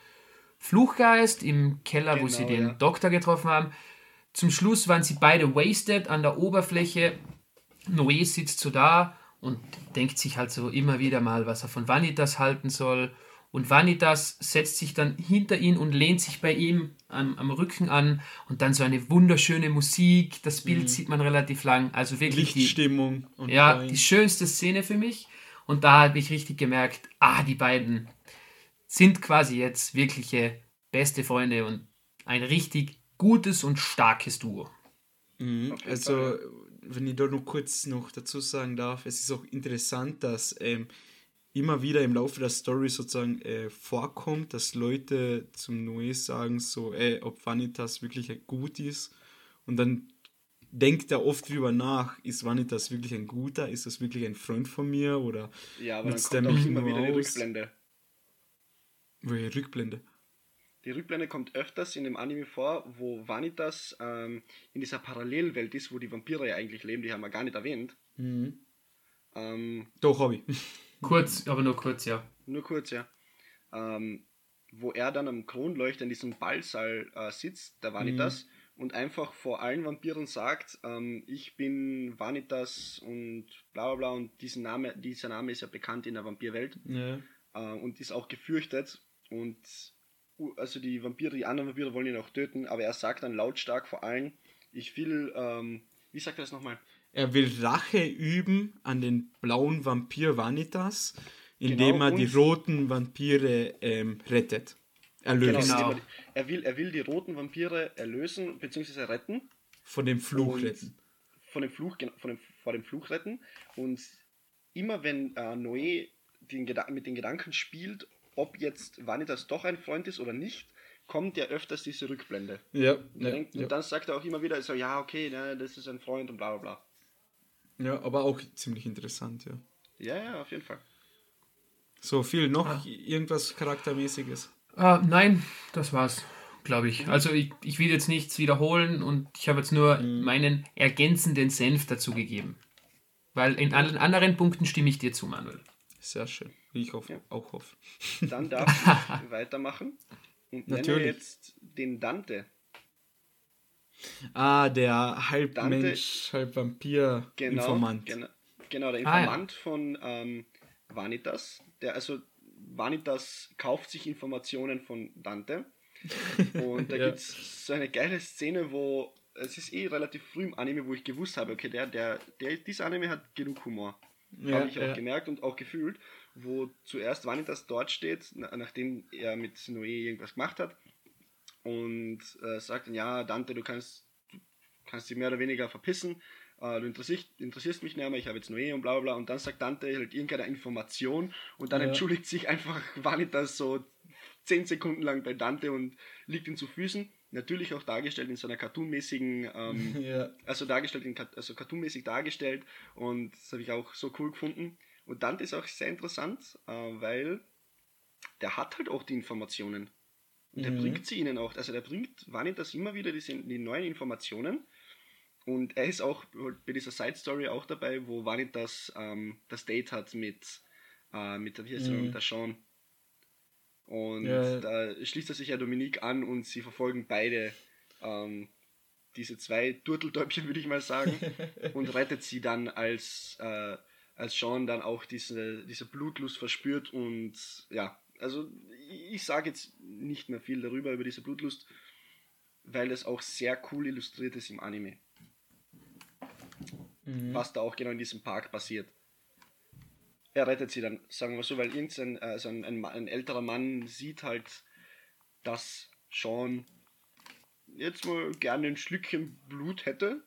Fluchgeist im Keller, genau, wo sie den ja. Doktor getroffen haben. Zum Schluss waren sie beide wasted an der Oberfläche. Noé sitzt so da und denkt sich halt so immer wieder mal, was er von Vanitas halten soll. Und Vanitas setzt sich dann hinter ihn und lehnt sich bei ihm am, am Rücken an. Und dann so eine wunderschöne Musik. Das Bild mhm. sieht man relativ lang. Also wirklich Lichtstimmung. Die, ja, Wein. die schönste Szene für mich. Und da habe ich richtig gemerkt, ah, die beiden sind quasi jetzt wirkliche beste Freunde und ein richtig gutes und starkes Duo. Mhm. Also, wenn ich da noch kurz noch dazu sagen darf, es ist auch interessant, dass ähm, immer wieder im Laufe der Story sozusagen äh, vorkommt, dass Leute zum Noé sagen, so, ey, ob Vanitas wirklich gut ist. Und dann denkt er oft drüber nach, ist Vanitas wirklich ein guter, ist das wirklich ein Freund von mir oder ja, aber dann kommt auch immer wieder die Rückblende. Welche Rückblende? Die Rückblende kommt öfters in dem Anime vor, wo Vanitas ähm, in dieser Parallelwelt ist, wo die Vampire ja eigentlich leben, die haben wir gar nicht erwähnt. Mhm. Ähm, Doch, habe ich. Kurz, aber nur kurz, ja. Nur kurz, ja. Ähm, wo er dann am Kronleuchter in diesem Ballsaal äh, sitzt, der Vanitas, mhm. und einfach vor allen Vampiren sagt, ähm, ich bin Vanitas und bla bla bla und diesen Name, dieser Name ist ja bekannt in der Vampirwelt ja. äh, und ist auch gefürchtet und also die Vampire, die anderen Vampire wollen ihn auch töten, aber er sagt dann lautstark vor allen, ich will, ähm, wie sagt er das nochmal? Er will Rache üben an den blauen Vampir Vanitas, indem genau, er die roten Vampire ähm, rettet. Erlöst. Genau, genau. Er, will, er will die roten Vampire erlösen bzw. retten. Von dem Fluch retten. Von dem Fluch, von dem, vor dem Fluch retten. Und immer wenn äh, Noé den, mit den Gedanken spielt, ob jetzt Vanitas doch ein Freund ist oder nicht, kommt ja öfters diese Rückblende. Ja. Und, ja, denkt, ja. und dann sagt er auch immer wieder so, ja, okay, ne, das ist ein Freund und bla bla bla. Ja, aber auch ziemlich interessant, ja. Ja, ja, auf jeden Fall. So, viel noch ah. irgendwas Charaktermäßiges? Uh, nein, das war's, glaube ich. Also ich, ich will jetzt nichts wiederholen und ich habe jetzt nur mhm. meinen ergänzenden Senf dazu gegeben. Weil in allen anderen Punkten stimme ich dir zu, Manuel. Sehr schön, wie ich hoffe, ja. auch hoffe. Dann darf ich weitermachen und Natürlich. nenne jetzt den Dante. Ah, der halb Dante, Mensch, halb Vampir genau, Informant. Genau, genau der Informant ah, ja. von ähm, Vanitas. Der, also Vanitas kauft sich Informationen von Dante. Und da ja. gibt es so eine geile Szene, wo es ist eh relativ früh im Anime, wo ich gewusst habe, okay, der, der, der, dieser Anime hat genug Humor. Ja, habe ich auch ja. gemerkt und auch gefühlt, wo zuerst Vanitas dort steht, nachdem er mit Noé irgendwas gemacht hat und äh, sagt dann, ja, Dante, du kannst, du kannst dich mehr oder weniger verpissen, äh, du interessierst, interessierst mich nicht mehr, ich habe jetzt Noé und bla bla. Und dann sagt Dante halt irgendeine Information und dann ja. entschuldigt sich einfach Vanitas so 10 Sekunden lang bei Dante und liegt ihm zu Füßen. Natürlich auch dargestellt in so einer cartoonmäßigen, ähm, ja. also dargestellt, in, also cartoonmäßig dargestellt und das habe ich auch so cool gefunden. Und Dante ist auch sehr interessant, äh, weil der hat halt auch die Informationen. Und der mhm. bringt sie ihnen auch. Also der bringt Vanitas immer wieder diese, die neuen Informationen. Und er ist auch bei dieser Side Story auch dabei, wo Vanitas ähm, das Date hat mit, äh, mit, wie heißt mhm. mit der Sean. Und ja. da schließt er sich ja Dominique an und sie verfolgen beide ähm, diese zwei Turteltäubchen, würde ich mal sagen, und rettet sie dann, als, äh, als Sean dann auch diese, diese Blutlust verspürt und ja, also ich sage jetzt nicht mehr viel darüber, über diese Blutlust, weil es auch sehr cool illustriert ist im Anime. mhm. was da auch genau in diesem Park passiert. Er rettet sie dann, sagen wir so, weil irgendein also ein, ein, ein älterer Mann sieht halt, dass Sean jetzt mal gerne ein Schlückchen Blut hätte.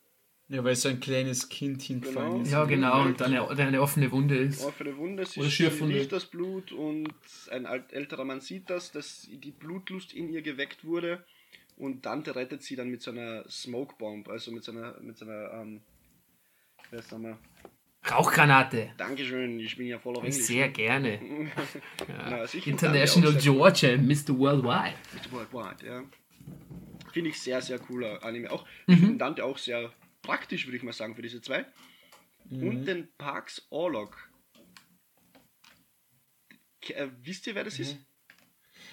Ja, weil so ein kleines Kind hingefallen genau. ist. Ja, genau, und eine, eine offene Wunde ist. Offene Wunde, sie riecht das Blut und ein älterer Mann sieht das, dass die Blutlust in ihr geweckt wurde und Dante rettet sie dann mit so einer Smoke Bomb, also mit so einer, mit so einer, ähm, wer ist nochmal? Rauchgranate. Dankeschön, ich bin ja voll auf Englisch. Sehr gerne. ja. Na, International Georgia, Mr. Worldwide. Mr. Worldwide, ja. Finde ich sehr, sehr cooler Anime. Auch, mhm. ich finde Dante auch sehr praktisch, würde ich mal sagen, für diese zwei. Mhm. Und den Parks Orlog. Äh, wisst ihr, wer das mhm. ist?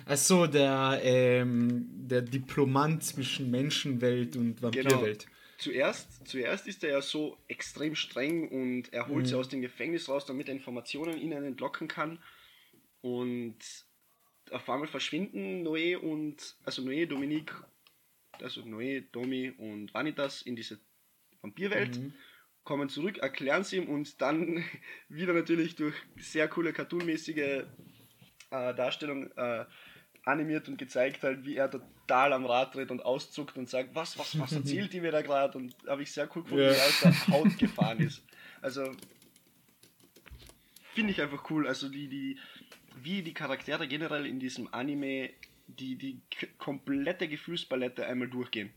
Achso, der, ähm, der Diplomant zwischen Menschenwelt und Vampirwelt. Genau. Zuerst, zuerst ist er ja so extrem streng und er holt mhm. sie aus dem Gefängnis raus, damit er Informationen ihnen entlocken kann. Und auf einmal verschwinden Noé und, also Noé, Dominique, also Noé, Domi und Vanitas in diese Vampirwelt, mhm. kommen zurück, erklären sie ihm und dann wieder natürlich durch sehr coole cartoonmäßige äh, Darstellung äh, animiert und gezeigt halt, wie er total am Rad dreht und auszuckt und sagt, was, was, was erzählt die mir da gerade? Und habe ich sehr cool gefunden, ja. wie er aus der Haut gefahren ist. Also finde ich einfach cool. Also die, die, wie die Charaktere generell in diesem Anime die, die komplette Gefühlspalette einmal durchgehen.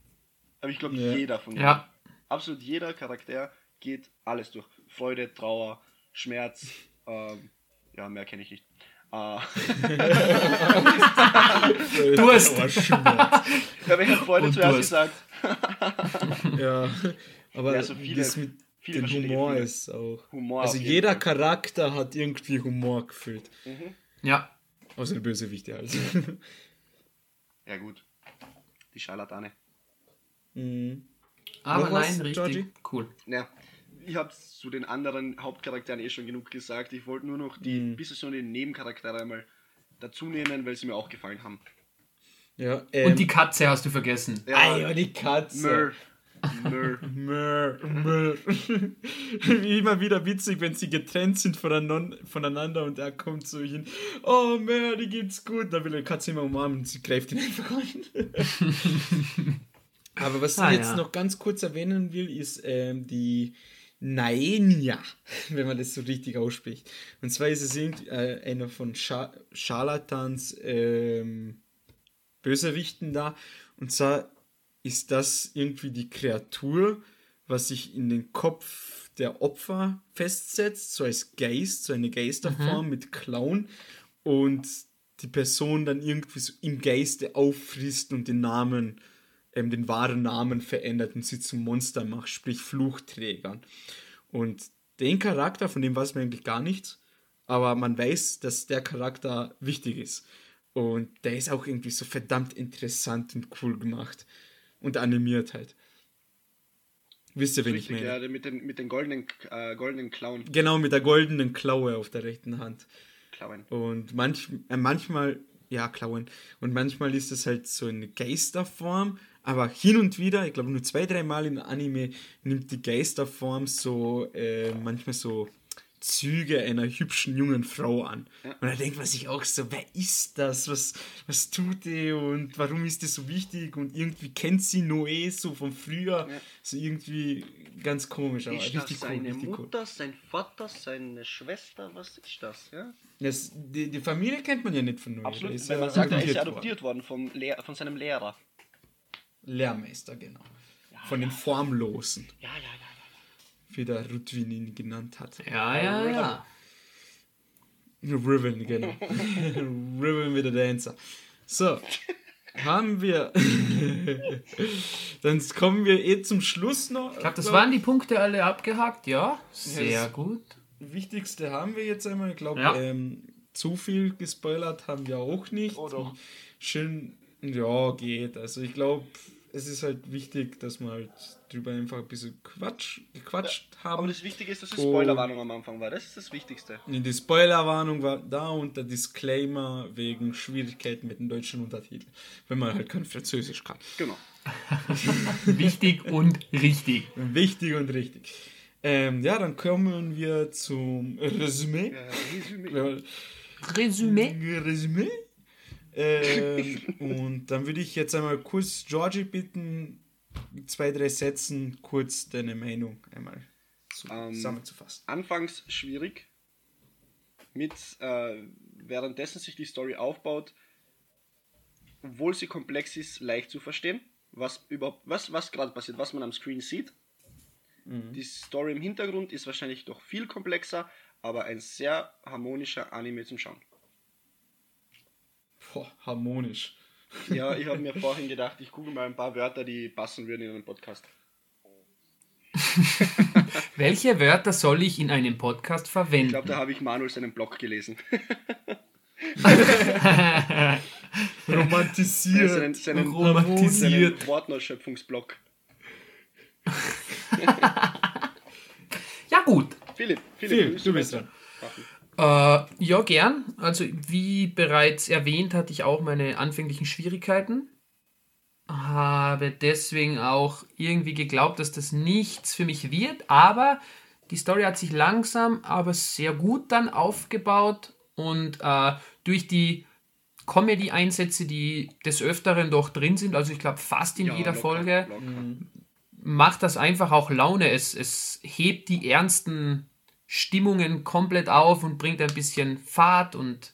Aber ich glaube, ja. jeder von denen. Ja. Absolut jeder Charakter geht alles durch. Freude, Trauer, Schmerz, ähm, ja, mehr kenne ich nicht. Ah. du hast Ja, welcher Freude zuerst gesagt. ja, aber ja, so viele, das mit viele dem Humor Gefühle. ist auch. Humor also jeder Fall. Charakter hat irgendwie Humor gefühlt. Mhm. Ja. Außer der Bösewichte halt. ja gut. Die Scharlatane. Mhm. Aber nein, richtig Georgie? cool. Ja, ich habe zu den anderen Hauptcharakteren eh schon genug gesagt. Ich wollte nur noch die mhm. bisschen so die Nebencharaktere einmal dazu nehmen, weil sie mir auch gefallen haben. Ja, ähm, Und die Katze hast du vergessen. Ja, ah ja, die Katze. Murr. Murr. Murr. Murr. Immer wieder witzig, wenn sie getrennt sind voneinander und er kommt so hin. Oh, Murr, die geht's gut. Da will die Katze immer umarmen und sie greift ihn einfach an. Aber was ah, ich jetzt ja. noch ganz kurz erwähnen will, ist ähm, die Naenia, wenn man das so richtig ausspricht. Und zwar ist es äh, einer von Scha Charlatans ähm, Bösewichten da. Und zwar ist das irgendwie die Kreatur, was sich in den Kopf der Opfer festsetzt, so als Geist, so eine Geisterform mhm. mit Clown. Und die Person dann irgendwie so im Geiste auffrisst und den Namen ähm, den wahren Namen verändert und sie zum Monster macht, sprich Fluchträgern. Und den Charakter, von dem weiß man eigentlich gar nichts, aber man weiß, dass der Charakter wichtig ist. Und der ist auch irgendwie so verdammt interessant und cool gemacht und animiert halt. Wisst ihr, wen ich meine? Ja, mit den, mit den goldenen, äh, goldenen Klauen. Genau, mit der goldenen Klaue auf der rechten Hand. Klauen. Und manch, äh, manchmal, ja, Klauen. Und manchmal ist es halt so eine Geisterform aber hin und wieder, ich glaube nur zwei, drei Mal im Anime, nimmt die Geisterform so äh, manchmal so Züge einer hübschen jungen Frau an. Ja. Und da denkt man sich auch so, wer ist das? Was, was tut die und warum ist das so wichtig? Und irgendwie kennt sie Noé so von früher. Ja. So irgendwie ganz komisch. Aber ist richtig das seine cool, Mutter, cool. sein Vater, seine Schwester? Was ist das? Ja? Das, die, die Familie kennt man ja nicht von Noé. Absolut, weil man sagt, er ist adoptiert worden, worden vom Lehr von seinem Lehrer. Lehrmeister, genau. Ja, Von den Formlosen. Ja, ja, ja, ja. Wie der Rudwin ihn genannt hat. Ja, ja, ja. Riven, genau. Riven with the Dancer. So, haben wir. Dann kommen wir eh zum Schluss noch. Ich glaube, das waren die Punkte alle abgehakt, ja. Sehr das gut. Wichtigste haben wir jetzt einmal. Ich glaube, ja. ähm, zu viel gespoilert haben wir auch nicht. Oh, doch. Schön, ja, geht. Also ich glaube, es ist halt wichtig, dass wir halt drüber einfach ein bisschen Quatsch, gequatscht ja, haben. Aber das Wichtige ist, dass die Spoilerwarnung am Anfang war. Das ist das Wichtigste. Die Spoilerwarnung war da und der Disclaimer wegen Schwierigkeiten mit dem deutschen Untertitel. Wenn man halt kein Französisch kann. Genau. Wichtig und richtig. Wichtig und richtig. Ähm, ja, dann kommen wir zum Resümee. Ja, Resümee. Resümee. Resümee. Ähm, und dann würde ich jetzt einmal kurz Georgie bitten, zwei, drei Sätzen kurz deine Meinung einmal zu, Ähm, zusammenzufassen. Anfangs schwierig. Mit, äh, währenddessen sich die Story aufbaut, obwohl sie komplex ist, leicht zu verstehen, was überhaupt, was, was gerade passiert, was man am Screen sieht. Die Story im Hintergrund ist wahrscheinlich doch viel komplexer, aber ein sehr harmonischer Anime zum Schauen. Boah, harmonisch. Ja, ich habe mir vorhin gedacht, ich google mal ein paar Wörter, die passen würden in einen Podcast. Welche Wörter soll ich in einem Podcast Ich verwenden? glaube, da habe ich Manuel seinen Blog gelesen. Romantisiert. seinen, seinen, Romantisiert. seinen Wortneuschöpfungsblog. Ja, gut. Philipp, Phil, willst du bist dran. machen? Äh, ja, gern. Also, wie bereits erwähnt, hatte ich auch meine anfänglichen Schwierigkeiten. Habe deswegen auch irgendwie geglaubt, dass das nichts für mich wird. Aber die Story hat sich langsam, aber sehr gut dann aufgebaut. Und äh, durch die Comedy-Einsätze, die des Öfteren doch drin sind, also ich glaube fast in Ja, jeder locker, Folge, locker. macht das einfach auch Laune. Es, es hebt die ernsten Stimmungen komplett auf und bringt ein bisschen Fahrt und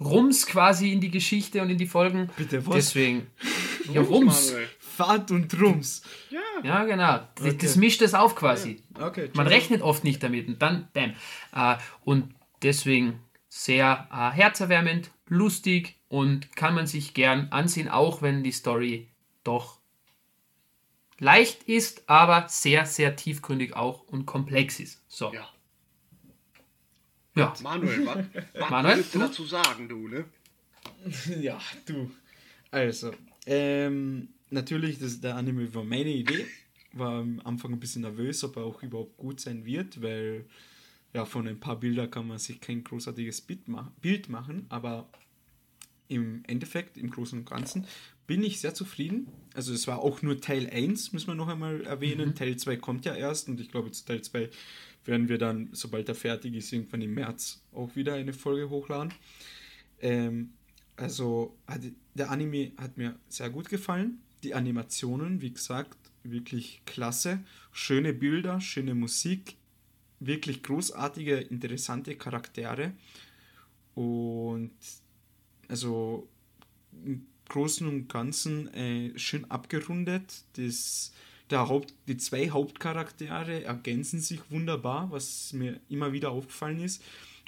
Rums quasi in die Geschichte und in die Folgen. Bitte, was? Deswegen. Ja, Rums. Manuel. Fahrt und Rums. Ja, Ja, genau. Das, Okay. das mischt es auf quasi. Okay, Man rechnet oft nicht damit und dann, bam. Äh, und deswegen sehr äh, herzerwärmend, lustig und kann man sich gern ansehen, auch wenn die Story doch leicht ist, aber sehr, sehr tiefgründig auch und komplex ist. So. ja. Ja. Manuel, was, was Manuel, willst du du? dazu sagen, du, ne? Ja, du. Also, ähm, natürlich, das, der Anime war meine Idee. War am Anfang ein bisschen nervös, ob er auch überhaupt gut sein wird, weil ja, von ein paar Bildern kann man sich kein großartiges Bild, ma Bild machen, aber im Endeffekt, im Großen und Ganzen, bin ich sehr zufrieden. Also es war auch nur Teil 1, müssen wir noch einmal erwähnen. Teil 2 kommt ja erst und ich glaube, zu Teil 2 werden wir dann, sobald er fertig ist, irgendwann im März auch wieder eine Folge hochladen. Ähm, also hat, der Anime hat mir sehr gut gefallen. Die Animationen, wie gesagt, wirklich klasse. Schöne Bilder, schöne Musik, wirklich großartige, interessante Charaktere. Und also Großen und Ganzen äh, schön abgerundet. Das, der Haupt, die zwei Hauptcharaktere ergänzen sich wunderbar, was mir immer wieder aufgefallen ist.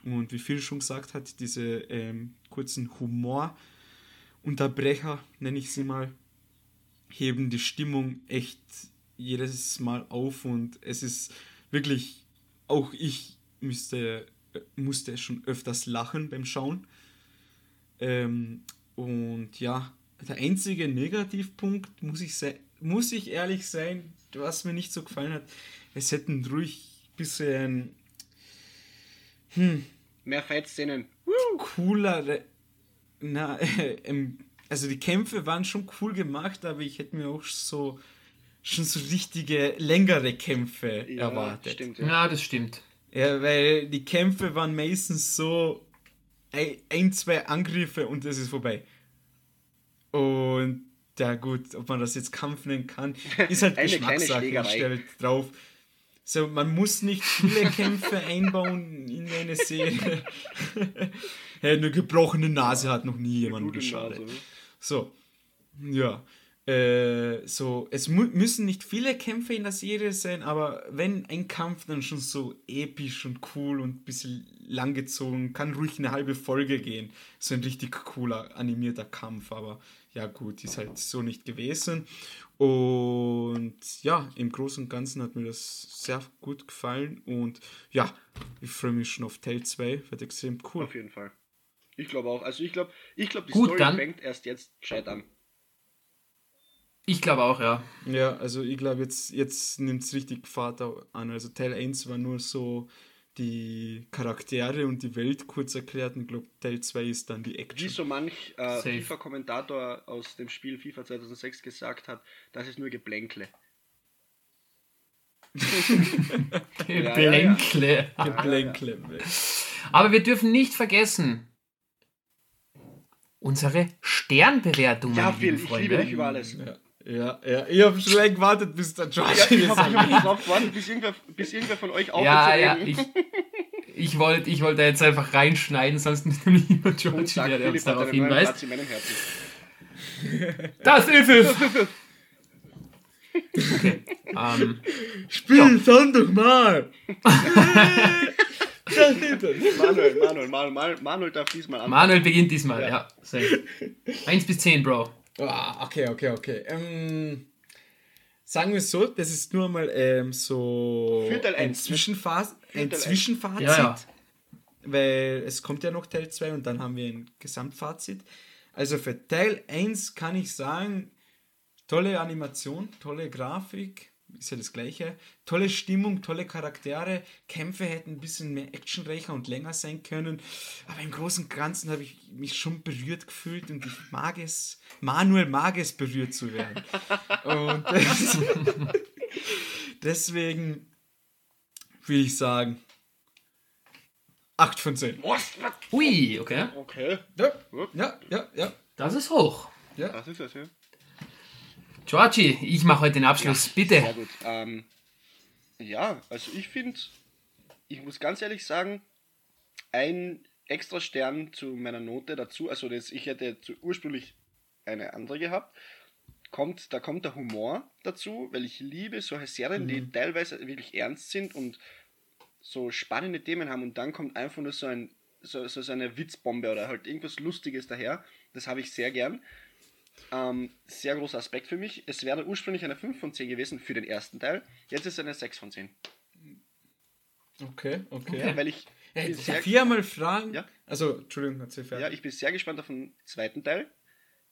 Und wie Phil schon gesagt hat, diese ähm, kurzen Humorunterbrecher, nenne ich sie mal, heben die Stimmung echt jedes Mal auf und es ist wirklich, auch ich müsste, äh, musste schon öfters lachen beim Schauen. Ähm, und ja, der einzige Negativpunkt, muss ich, muss ich ehrlich sein, was mir nicht so gefallen hat, es hätten ruhig ein bisschen Mehr Fight-Szenen. coolere. Na, äh, ähm, also die Kämpfe waren schon cool gemacht, aber ich hätte mir auch so schon so richtige längere Kämpfe Ja, erwartet. stimmt, ja. Ja, das stimmt. Ja, weil die Kämpfe waren meistens so ein, zwei Angriffe und es ist vorbei. Und ja gut, ob man das jetzt Kampf nennen kann, ist halt Geschmackssache. Stelle drauf. So, man muss nicht viele Kämpfe einbauen in eine Serie. ja, eine gebrochene Nase hat noch nie jemand geschadet. Nase, ne? So, ja. Äh, so, es mu müssen nicht viele Kämpfe in der Serie sein, aber wenn ein Kampf dann schon so episch und cool und ein bisschen langgezogen, kann ruhig eine halbe Folge gehen. So ein richtig cooler animierter Kampf, aber ja gut, ist halt so nicht gewesen. Und ja, im Großen und Ganzen hat mir das sehr gut gefallen und ja, ich freue mich schon auf Teil 2, wird extrem cool. Auf jeden Fall. Ich glaube auch. Also ich glaube, ich glaube, die Gut, Story dann- fängt erst jetzt gescheit an. Ich glaube auch, ja. Ja, also ich glaube, jetzt, jetzt nimmt es richtig Fahrt an. Also Teil 1 war nur so die Charaktere und die Welt kurz erklärt und ich glaube, Teil 2 ist dann die Wie Action. so manch äh. FIFA-Kommentator aus dem Spiel FIFA 2006 gesagt hat, das ist nur Geblänkle. Geblänkle. Ja, Geblänkle. Aber wir dürfen nicht vergessen, unsere Sternbewertung. Ja, Phil, ich liebe dich über alles. Ja. Ja, ich habe schon lange gewartet, bis der George ja, ich habe hab gewartet, bis irgendwer, bis irgendwer von euch aufhört ja, ja, ich, ich wollte ich wollt da jetzt einfach reinschneiden, sonst ist nämlich immer George, der, der uns darauf hinweist. Das ist es! okay, um, Spiel ja. Sonntag mal! Manuel, Manuel, Manuel, Manuel darf diesmal anfangen. Manuel beginnt diesmal, ja. ja. 1 bis 10, Bro. Ah, okay, okay, okay. Ähm, sagen wir es so, das ist nur mal ähm, so ein, Zwischenphase, ein Zwischenfazit. Ja, ja. Weil es kommt ja noch Teil 2 und dann haben wir ein Gesamtfazit. Also für Teil 1 kann ich sagen, tolle Animation, tolle Grafik, ist ja das gleiche. Tolle Stimmung, tolle Charaktere. Kämpfe hätten ein bisschen mehr actionreicher und länger sein können. Aber im Großen und Ganzen habe ich mich schon berührt gefühlt und ich mag es, Manuel mag es, berührt zu werden. und deswegen will ich sagen, 8 von 10. Ui, okay. Okay. Ja, ja, ja. ja. Das ist hoch. Ja. Das ist das, ja. Georgie, ich mache heute den Abschluss, ja, bitte. Sehr gut. Ähm, ja, also ich finde, ich muss ganz ehrlich sagen, ein extra Stern zu meiner Note dazu, also das, ich hätte ursprünglich eine andere gehabt, kommt, da kommt der Humor dazu, weil ich liebe solche Serien, mhm. die teilweise wirklich ernst sind und so spannende Themen haben und dann kommt einfach nur so, ein, so, so eine Witzbombe oder halt irgendwas Lustiges daher. Das habe ich sehr gern. Ähm, sehr großer Aspekt für mich. Es wäre ursprünglich eine 5 von 10 gewesen für den ersten Teil. Jetzt ist es eine 6 von 10. Okay, okay. okay weil ich. Hey, viermal fragen. Ja? Also, Entschuldigung, fertig. Ja, ich bin sehr gespannt auf den zweiten Teil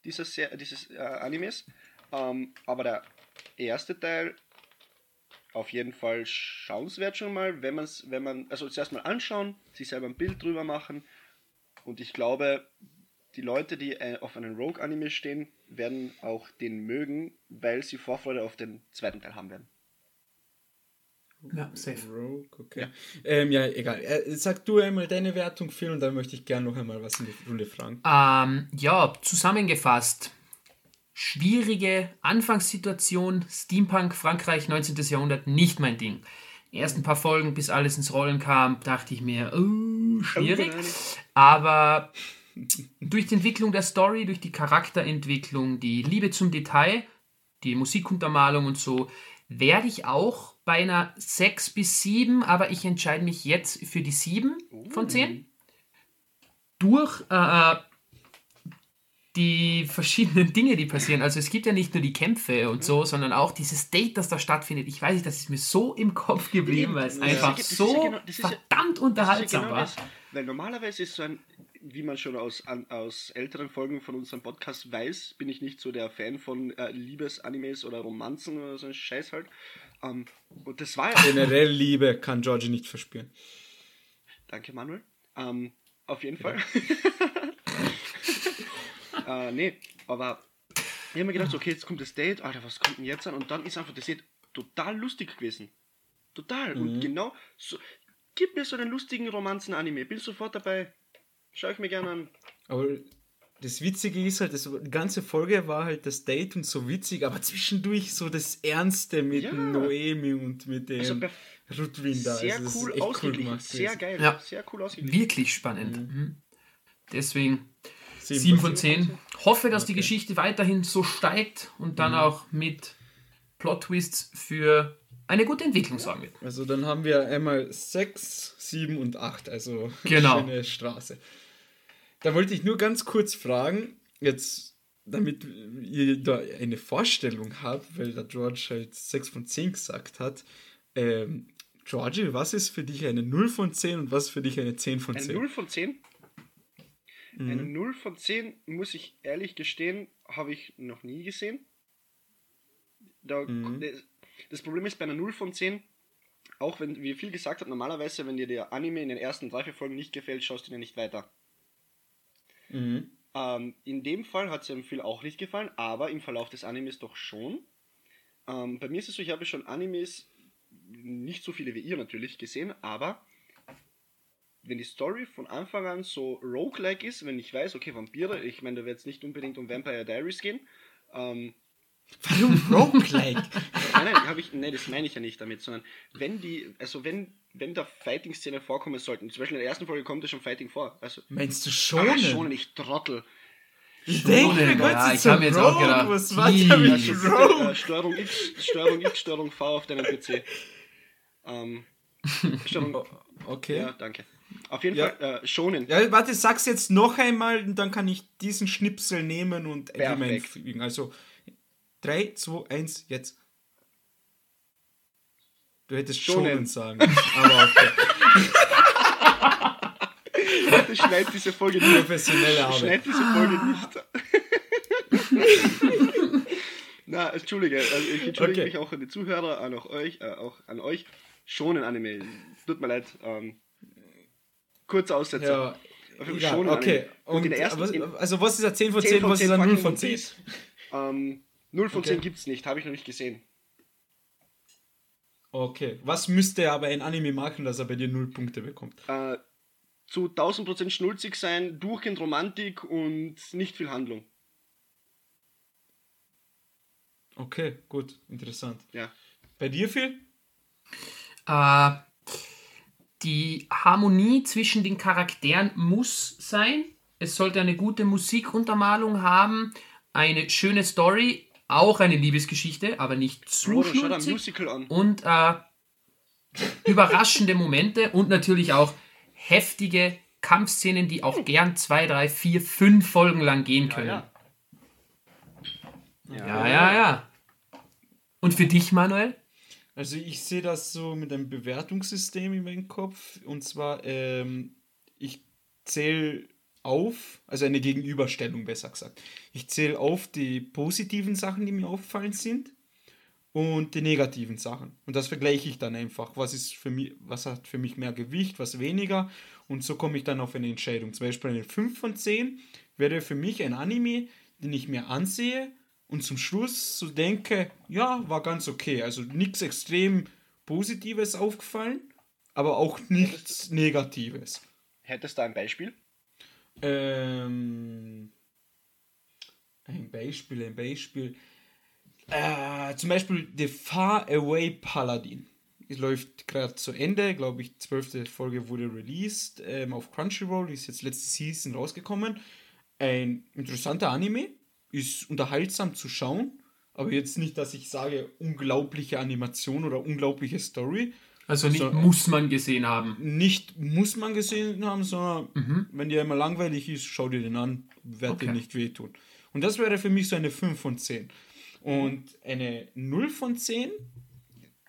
dieses, dieses äh, Animes. Ähm, aber der erste Teil auf jeden Fall schauenswert schon mal, wenn man es, wenn man, also zuerst mal anschauen, sich selber ein Bild drüber machen. Und ich glaube, die Leute, die äh, auf einen Rogue-Anime stehen, werden auch den mögen, weil sie Vorfreude auf den zweiten Teil haben werden. Ja, safe. Rogue, okay. Ja, ähm, ja egal. Äh, sag du einmal deine Wertung, Phil, und dann möchte ich gerne noch einmal was in die Runde fragen. Ähm, ja, zusammengefasst. Schwierige Anfangssituation, Steampunk, Frankreich, 19. Jahrhundert, nicht mein Ding. Die ersten paar Folgen, bis alles ins Rollen kam, dachte ich mir, oh, schwierig. Aber durch die Entwicklung der Story, durch die Charakterentwicklung, die Liebe zum Detail, die Musikuntermalung und so, werde ich auch bei einer 6 bis 7, aber ich entscheide mich jetzt für die 7 von 10. Durch äh, äh, die verschiedenen Dinge, die passieren. Also es gibt ja nicht nur die Kämpfe und so, sondern auch dieses Date, das da stattfindet. Ich weiß nicht, das ist mir so im Kopf geblieben, weil es einfach so verdammt unterhaltsam war. Weil normalerweise ist so ein wie man schon aus, an, aus älteren Folgen von unserem Podcast weiß, bin ich nicht so der Fan von äh, Liebesanimes oder Romanzen oder so ein Scheiß halt. Ähm, und das war ja. Generell Liebe kann Georgie nicht verspüren. Danke, Manuel. Ähm, auf jeden Fall. äh, nee, aber ich habe mir gedacht, okay, jetzt kommt das Date, Alter, was kommt denn jetzt an? Und dann ist einfach das Date total lustig gewesen. Total. Mhm. Und genau so. Gib mir so einen lustigen Romanzen-Anime, bin sofort dabei. Schau ich mir gerne an. Aber das Witzige ist halt, das, die ganze Folge war halt das Date und so witzig, aber zwischendurch so das Ernste mit ja. Noemi und mit dem also Rudwin da. Sehr also cool ausgeglichen, cool sehr geil, ja. sehr cool ausgeglichen. Wirklich spannend. Mhm. mhm. Deswegen 7 von 10. Hoffe, dass okay. die Geschichte weiterhin so steigt und dann mhm. auch mit Plot-Twists für eine gute Entwicklung sorgen wird. Also dann haben wir einmal 6, 7 und 8, also genau. schöne Straße. Da wollte ich nur ganz kurz fragen, jetzt, damit ihr da eine Vorstellung habt, weil der George halt 6 von 10 gesagt hat. Ähm, Georgie, was ist für dich eine 0 von 10 und was für dich eine 10 von 10? Eine 0 von 10? Mhm. Eine 0 von 10, muss ich ehrlich gestehen, habe ich noch nie gesehen. Da, mhm. Das Problem ist bei einer 0 von 10, auch wenn, wie viel gesagt hat, normalerweise, wenn dir der Anime in den ersten drei, vier Folgen nicht gefällt, schaust du dir nicht weiter. Mhm. Ähm, in dem Fall hat es dem viel auch nicht gefallen, aber im Verlauf des Animes doch schon. Ähm, bei mir ist es so, ich habe schon Animes nicht so viele wie ihr natürlich gesehen, aber wenn die Story von Anfang an so roguelike ist, wenn ich weiß, okay, Vampire, ich meine, da wird es nicht unbedingt um Vampire Diaries gehen. Ähm, Warum roguelike? nein, nein, ich, nein, das meine ich ja nicht damit, sondern wenn die, also wenn, wenn da Fighting-Szene vorkommen sollten, zum Beispiel in der ersten Folge kommt ja schon Fighting vor. Also, Meinst du schon? Ach, schon, ich Trottel. Ich denke mir ja, ich so hab mir jetzt auch gedacht, Was war Ja, mit Rogue? äh, Steuerung X, Steuerung X, Steuerung V auf deinem PC. Ähm, Steuerung, Okay. ja, danke. Auf jeden Ja. Fall, äh, schonen. Ja, warte, sag's jetzt noch einmal und dann kann ich diesen Schnipsel nehmen und Element fügen. Also 3, 2, 1, jetzt. Du hättest Schonen. schonen sagen. Aber okay. Bitte schneid diese Folge nicht. Professionelle Arbeit. Schneid diese Folge nicht. Na, entschuldige, also ich entschuldige Okay. mich auch an die Zuhörer, an auch euch, äh, auch an euch. Schonen Anime. Tut mir leid. Ähm, kurzer Aussetzer. Ja, schonen okay. Anime. Und, der ersten- was, also was ist ein 10 von 10, 10 von was ist 10 ein 0 fucking von 10? Movies. Ähm, 0 von Okay. 10 gibt's nicht, habe ich noch nicht gesehen. Okay. Was müsste aber ein Anime machen, dass er bei dir 0 Punkte bekommt? Äh, zu 1000% schnulzig sein, durchgehend Romantik und nicht viel Handlung. Okay, gut, interessant. Ja. Bei dir, Phil? Äh, die Harmonie zwischen den Charakteren muss sein. Es sollte eine gute Musikuntermalung haben, eine schöne Story, auch eine Liebesgeschichte, aber nicht zu ein schnulzig. Musical an. Und äh, überraschende Momente und natürlich auch heftige Kampfszenen, die auch gern zwei, drei, vier, fünf Folgen lang gehen können. ja. ja, ja. ja. Und für dich, Manuel? Also ich sehe das so mit einem Bewertungssystem in meinem Kopf. Und zwar, ähm, ich zähle auf, also eine Gegenüberstellung besser gesagt. Ich zähle auf die positiven Sachen, die mir aufgefallen sind und die negativen Sachen. Und das vergleiche ich dann einfach. Was ist für mich, was hat für mich mehr Gewicht, was weniger. Und so komme ich dann auf eine Entscheidung. Zum Beispiel eine 5 von 10 wäre für mich ein Anime, den ich mir ansehe und zum Schluss so denke, ja, war ganz okay. Also nichts extrem Positives aufgefallen, aber auch nichts Negatives. Hättest du ein Beispiel? Ähm, ein Beispiel, ein Beispiel. Äh, zum Beispiel The Far Away Paladin. Es läuft gerade zu Ende, glaube ich, zwölfte Folge wurde released ähm, auf Crunchyroll, ist jetzt letzte Season rausgekommen. Ein interessanter Anime, ist unterhaltsam zu schauen, aber jetzt nicht, dass ich sage, unglaubliche Animation oder unglaubliche Story. Also nicht So. muss man gesehen haben. Nicht muss man gesehen haben, sondern wenn dir immer langweilig ist, schau dir den an, wird Okay. dir nicht wehtun. Und das wäre für mich so eine 5 von 10. Und eine 0 von 10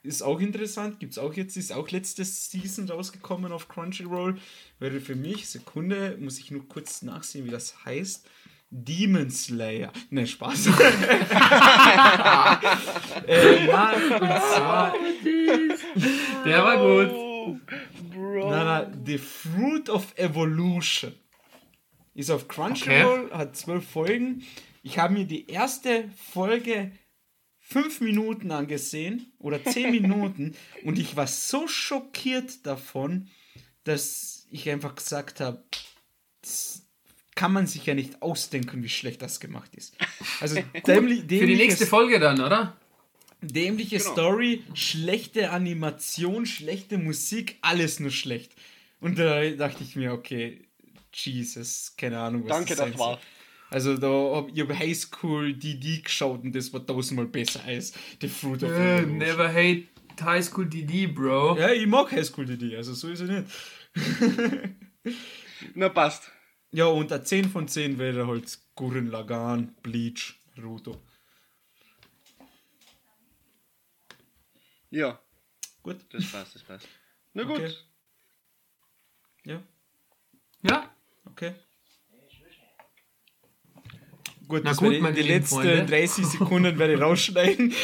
ist auch interessant, gibt es auch jetzt, ist auch letzte Season rausgekommen auf Crunchyroll. Wäre für mich, Sekunde, muss ich nur kurz nachsehen, wie das heißt. Demon Slayer. Ne, Spaß. äh, na, und zwar Der war gut. Bro. Na, na, The Fruit of Evolution. Ist auf Crunchyroll, hat zwölf Folgen. Ich habe mir die erste Folge fünf Minuten angesehen oder zehn Minuten und ich war so schockiert davon, dass ich einfach gesagt habe, das kann man sich ja nicht ausdenken, wie schlecht das gemacht ist. Also dämlich, Für die nächste Folge dann, oder? Dämliche Genau. Story, schlechte Animation, schlechte Musik, alles nur schlecht. Und da dachte ich mir, okay, Jesus, keine Ahnung, was Danke, das das war. soll. Also da hab ich hab High School DD geschaut und das war tausendmal besser als The Fruit of Äh, Evolution. never hate High School DD, Bro. Ja, ich mag High School DD, also so ist er nicht. Na, passt. Ja, und ein 10 von 10 wäre halt Gurren Lagann, Bleach, Naruto. Ja, Gut, das passt, das passt. Na gut. Okay. ja, Ja? okay. Gut, Na das gut, meine die letzten Freunde. 30 Sekunden werde ich rausschneiden.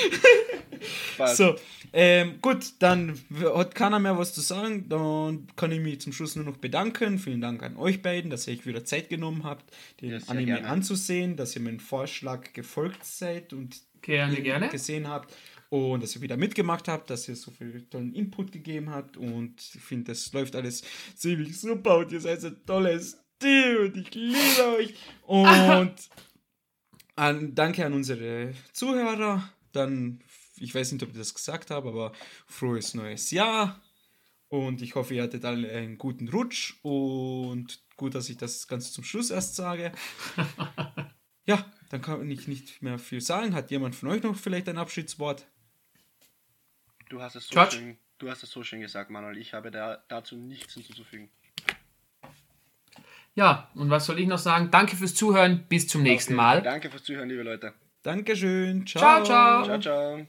So, ähm, gut, dann hat keiner mehr was zu sagen. Dann kann ich mich zum Schluss nur noch bedanken. Vielen Dank an euch beiden, dass ihr euch wieder Zeit genommen habt, den Ja, Anime gerne. anzusehen, dass ihr meinem Vorschlag gefolgt seid und Gerne, ihn gerne. gesehen habt. Und dass ihr wieder mitgemacht habt, dass ihr so viel tollen Input gegeben habt. Und ich finde, das läuft alles ziemlich super. Und ihr seid so tolles Team. Und ich liebe euch. Und an, danke an unsere Zuhörer, dann, ich weiß nicht, ob ich das gesagt habe, aber frohes neues Jahr. Und ich hoffe, ihr hattet alle einen guten Rutsch. Und gut, dass ich das Ganze zum Schluss erst sage. ja, dann kann ich nicht mehr viel sagen. Hat jemand von euch noch vielleicht ein Abschiedswort? Du hast es so, schön, du hast es so schön gesagt, Manuel. Ich habe da, dazu nichts hinzuzufügen. Ja, und was soll ich noch sagen? Danke fürs Zuhören. Bis zum nächsten okay. Mal. Danke fürs Zuhören, liebe Leute. Dankeschön. Ciao, ciao. Ciao, ciao.